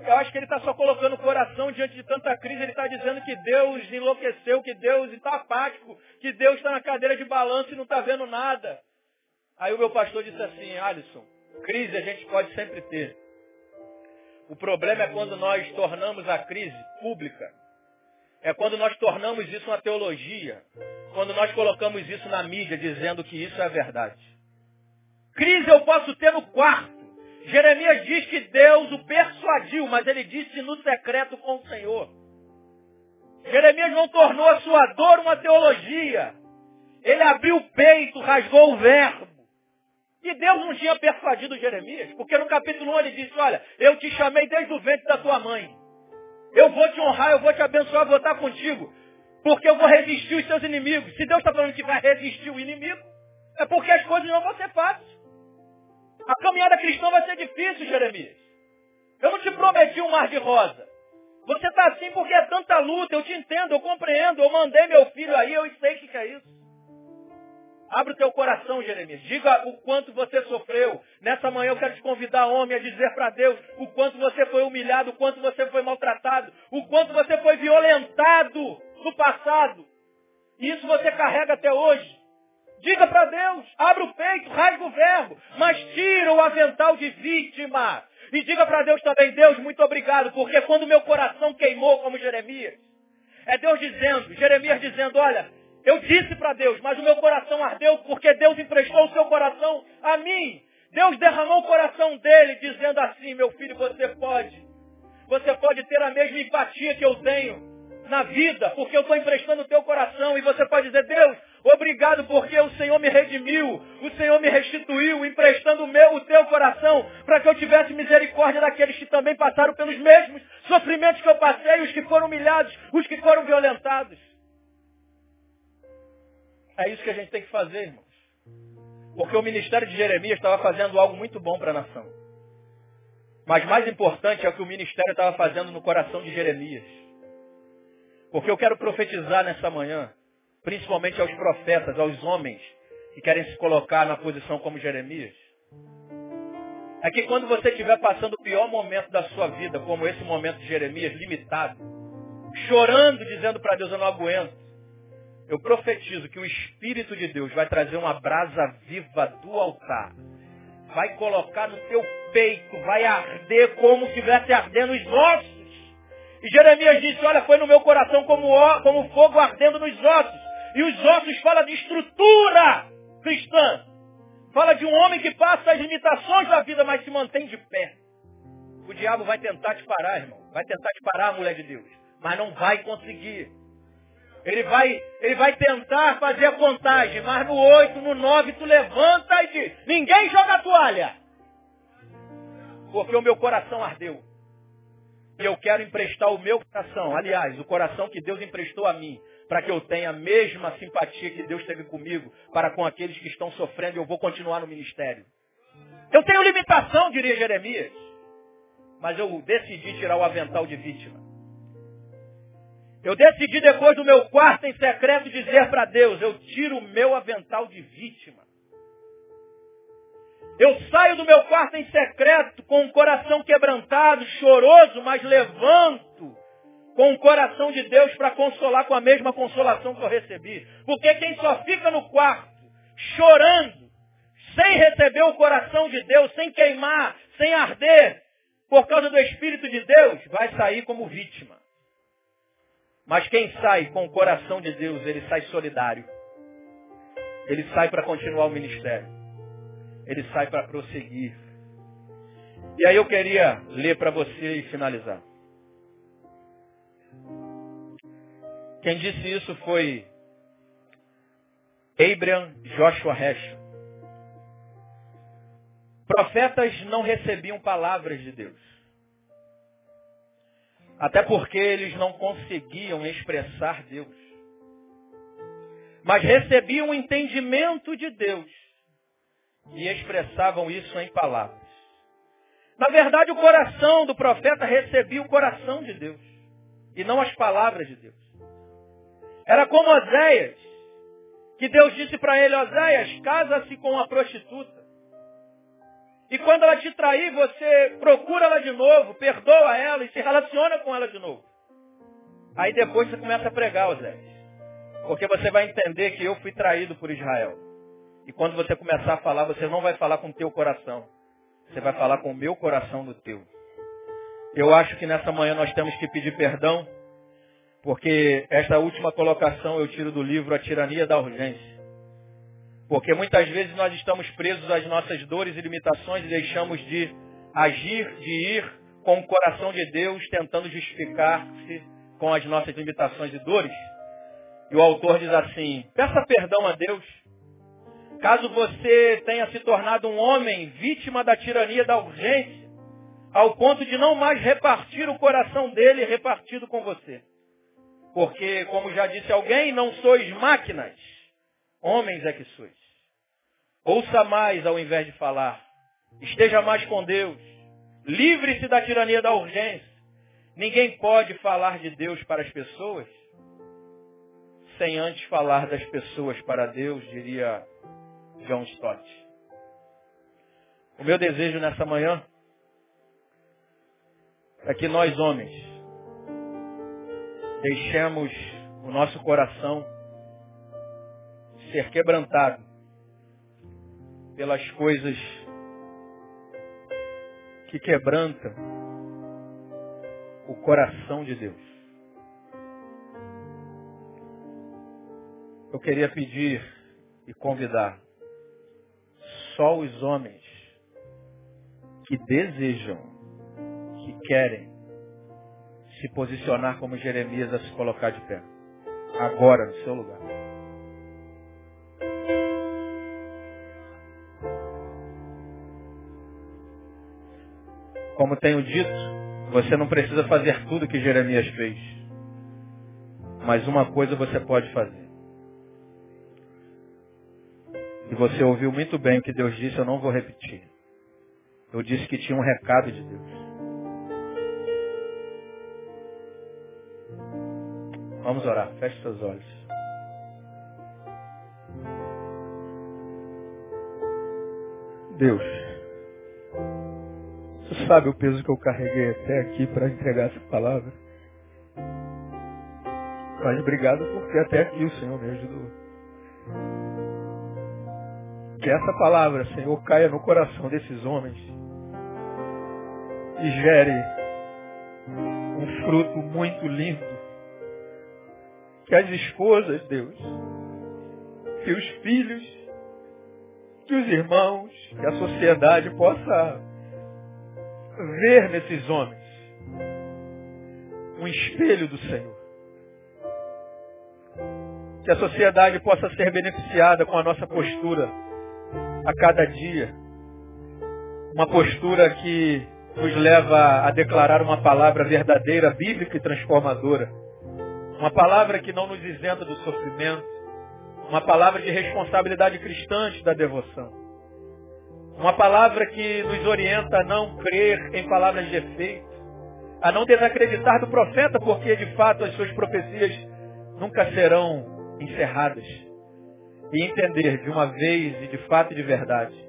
Eu acho que ele está só colocando o coração diante de tanta crise. Ele está dizendo que Deus enlouqueceu, que Deus está apático, que Deus está na cadeira de balanço e não está vendo nada. Aí o meu pastor disse assim, Alisson, crise a gente pode sempre ter. O problema é quando nós tornamos a crise pública. É quando nós tornamos isso uma teologia. Quando nós colocamos isso na mídia dizendo que isso é verdade. Crise eu posso ter no quarto. Jeremias diz que Deus o persuadiu, mas ele disse no secreto com o Senhor. Jeremias não tornou a sua dor uma teologia. Ele abriu o peito, rasgou o verbo. E Deus não tinha persuadido Jeremias, porque no capítulo 1 ele disse, olha, eu te chamei desde o ventre da tua mãe. Eu vou te honrar, eu vou te abençoar, vou estar contigo. Porque eu vou resistir os seus inimigos. Se Deus está falando que vai resistir o inimigo, é porque as coisas não vão ser fáceis. A caminhada cristã vai ser difícil, Jeremias. Eu não te prometi um mar de rosa. Você está assim porque é tanta luta, eu te entendo, eu compreendo, eu mandei meu filho aí, eu sei o que é isso. Abre o teu coração, Jeremias. Diga o quanto você sofreu. Nessa manhã eu quero te convidar, homem, a dizer para Deus o quanto você foi humilhado, o quanto você foi maltratado, o quanto você foi violentado no passado. E isso você carrega até hoje. Diga para Deus, abra o peito, rasga o verbo, mas tira o avental de vítima. E diga para Deus também, Deus, muito obrigado, porque quando meu coração queimou como Jeremias, é Deus dizendo, Jeremias dizendo, olha, eu disse para Deus, mas o meu coração ardeu porque Deus emprestou o seu coração a mim. Deus derramou o coração dele dizendo assim, meu filho, você pode. Você pode ter a mesma empatia que eu tenho na vida, porque eu estou emprestando o teu coração. E você pode dizer, Deus, obrigado porque o Senhor me redimiu, o Senhor me restituiu, emprestando o meu, o teu coração, para que eu tivesse misericórdia daqueles que também passaram pelos mesmos sofrimentos que eu passei, os que foram humilhados, os que foram violentados. É isso que a gente tem que fazer, irmãos. Porque o ministério de Jeremias estava fazendo algo muito bom para a nação. Mas mais importante é o que o ministério estava fazendo no coração de Jeremias. Porque eu quero profetizar nessa manhã, principalmente aos profetas, aos homens que querem se colocar na posição como Jeremias. É que quando você estiver passando o pior momento da sua vida, como esse momento de Jeremias, limitado, chorando, dizendo para Deus, eu não aguento, eu profetizo que o Espírito de Deus vai trazer uma brasa viva do altar, vai colocar no teu peito, vai arder como se estivesse ardendo os ossos e Jeremias disse, olha, foi no meu coração como, como fogo ardendo nos ossos. E os ossos fala de estrutura cristã. Fala de um homem que passa as limitações da vida, mas se mantém de pé. O diabo vai tentar te parar, irmão. Vai tentar te parar, mulher de Deus. Mas não vai conseguir. Ele vai, ele vai tentar fazer a contagem, mas no 8, no 9, tu levanta e diz, ninguém joga a toalha. Porque o meu coração ardeu. E eu quero emprestar o meu coração, aliás, o coração que Deus emprestou a mim, para que eu tenha a mesma simpatia que Deus teve comigo para com aqueles que estão sofrendo e eu vou continuar no ministério. Eu tenho limitação, diria Jeremias, mas eu decidi tirar o avental de vítima. Eu decidi depois do meu quarto em secreto dizer para Deus, eu tiro o meu avental de vítima. Eu saio do meu quarto em secreto com o coração quebrantado, choroso, mas levanto com o coração de Deus para consolar com a mesma consolação que eu recebi. Porque quem só fica no quarto chorando, sem receber o coração de Deus, sem queimar, sem arder, por causa do Espírito de Deus, vai sair como vítima. Mas quem sai com o coração de Deus, ele sai solidário. Ele sai para continuar o ministério ele sai para prosseguir. E aí eu queria ler para você e finalizar. Quem disse isso foi Abraham Joshua Hesch. Profetas não recebiam palavras de Deus. Até porque eles não conseguiam expressar Deus. Mas recebiam o entendimento de Deus e expressavam isso em palavras. Na verdade, o coração do profeta recebia o coração de Deus e não as palavras de Deus. Era como Oséias, que Deus disse para ele, Oséias, casa-se com uma prostituta. E quando ela te trair, você procura ela de novo, perdoa ela e se relaciona com ela de novo. Aí depois você começa a pregar, Oséias. Porque você vai entender que eu fui traído por Israel. E quando você começar a falar, você não vai falar com o teu coração. Você vai falar com o meu coração no teu. Eu acho que nessa manhã nós temos que pedir perdão, porque esta última colocação eu tiro do livro A Tirania da Urgência. Porque muitas vezes nós estamos presos às nossas dores e limitações e deixamos de agir, de ir com o coração de Deus, tentando justificar-se com as nossas limitações e dores. E o autor diz assim, peça perdão a Deus Caso você tenha se tornado um homem vítima da tirania da urgência, ao ponto de não mais repartir o coração dele repartido com você. Porque, como já disse alguém, não sois máquinas, homens é que sois. Ouça mais ao invés de falar. Esteja mais com Deus. Livre-se da tirania da urgência. Ninguém pode falar de Deus para as pessoas sem antes falar das pessoas para Deus, diria John Stott. O meu desejo nessa manhã é que nós homens deixemos o nosso coração ser quebrantado pelas coisas que quebrantam o coração de Deus. Eu queria pedir e convidar só os homens que desejam, que querem se posicionar como Jeremias a se colocar de pé. Agora, no seu lugar. Como tenho dito, você não precisa fazer tudo que Jeremias fez. Mas uma coisa você pode fazer. E você ouviu muito bem o que Deus disse, eu não vou repetir. Eu disse que tinha um recado de Deus. Vamos orar, feche seus olhos. Deus, você sabe o peso que eu carreguei até aqui para entregar essa palavra. Mas obrigado porque até aqui o Senhor me ajudou. Que essa palavra, Senhor, caia no coração desses homens e gere um fruto muito lindo. Que as esposas, Deus, que os filhos, que os irmãos, que a sociedade possa ver nesses homens um espelho do Senhor. Que a sociedade possa ser beneficiada com a nossa postura a cada dia. Uma postura que nos leva a declarar uma palavra verdadeira, bíblica e transformadora. Uma palavra que não nos isenta do sofrimento. Uma palavra de responsabilidade cristã da devoção. Uma palavra que nos orienta a não crer em palavras de efeito. A não desacreditar do profeta, porque de fato as suas profecias nunca serão encerradas e entender de uma vez e de fato e de verdade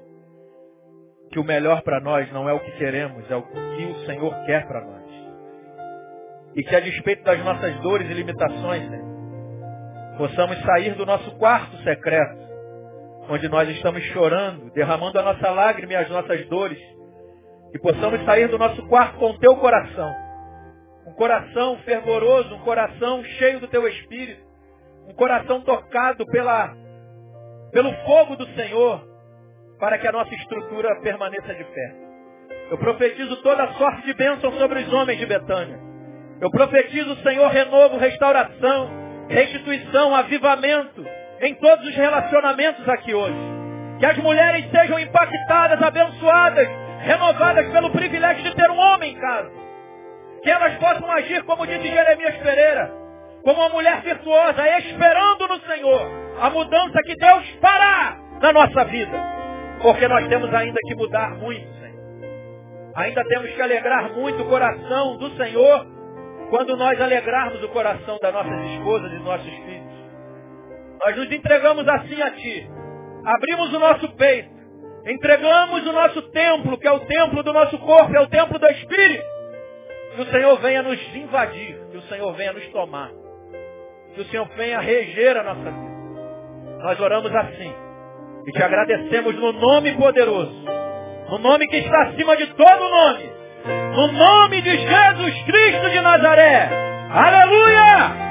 que o melhor para nós não é o que queremos, é o que o Senhor quer para nós. E que a despeito das nossas dores e limitações, Senhor, possamos sair do nosso quarto secreto, onde nós estamos chorando, derramando a nossa lágrima e as nossas dores, e possamos sair do nosso quarto com o teu coração. Um coração fervoroso, um coração cheio do teu espírito, um coração tocado pela pelo fogo do Senhor, para que a nossa estrutura permaneça de pé. Eu profetizo toda sorte de bênção sobre os homens de Betânia. Eu profetizo, Senhor, renovo, restauração, restituição, avivamento em todos os relacionamentos aqui hoje. Que as mulheres sejam impactadas, abençoadas, renovadas pelo privilégio de ter um homem em casa. Que elas possam agir como disse Jeremias Pereira, como uma mulher virtuosa, esperando no Senhor a mudança que Deus fará na nossa vida. Porque nós temos ainda que mudar muito, Senhor. Ainda temos que alegrar muito o coração do Senhor quando nós alegrarmos o coração das nossas esposas e nossos filhos. Nós nos entregamos assim a Ti. Abrimos o nosso peito. Entregamos o nosso templo, que é o templo do nosso corpo, é o templo do Espírito. Que o Senhor venha nos invadir, que o Senhor venha nos tomar. Que o Senhor venha reger a nossa vida. Nós oramos assim. E te agradecemos no nome poderoso. No nome que está acima de todo nome. No nome de Jesus Cristo de Nazaré. Aleluia!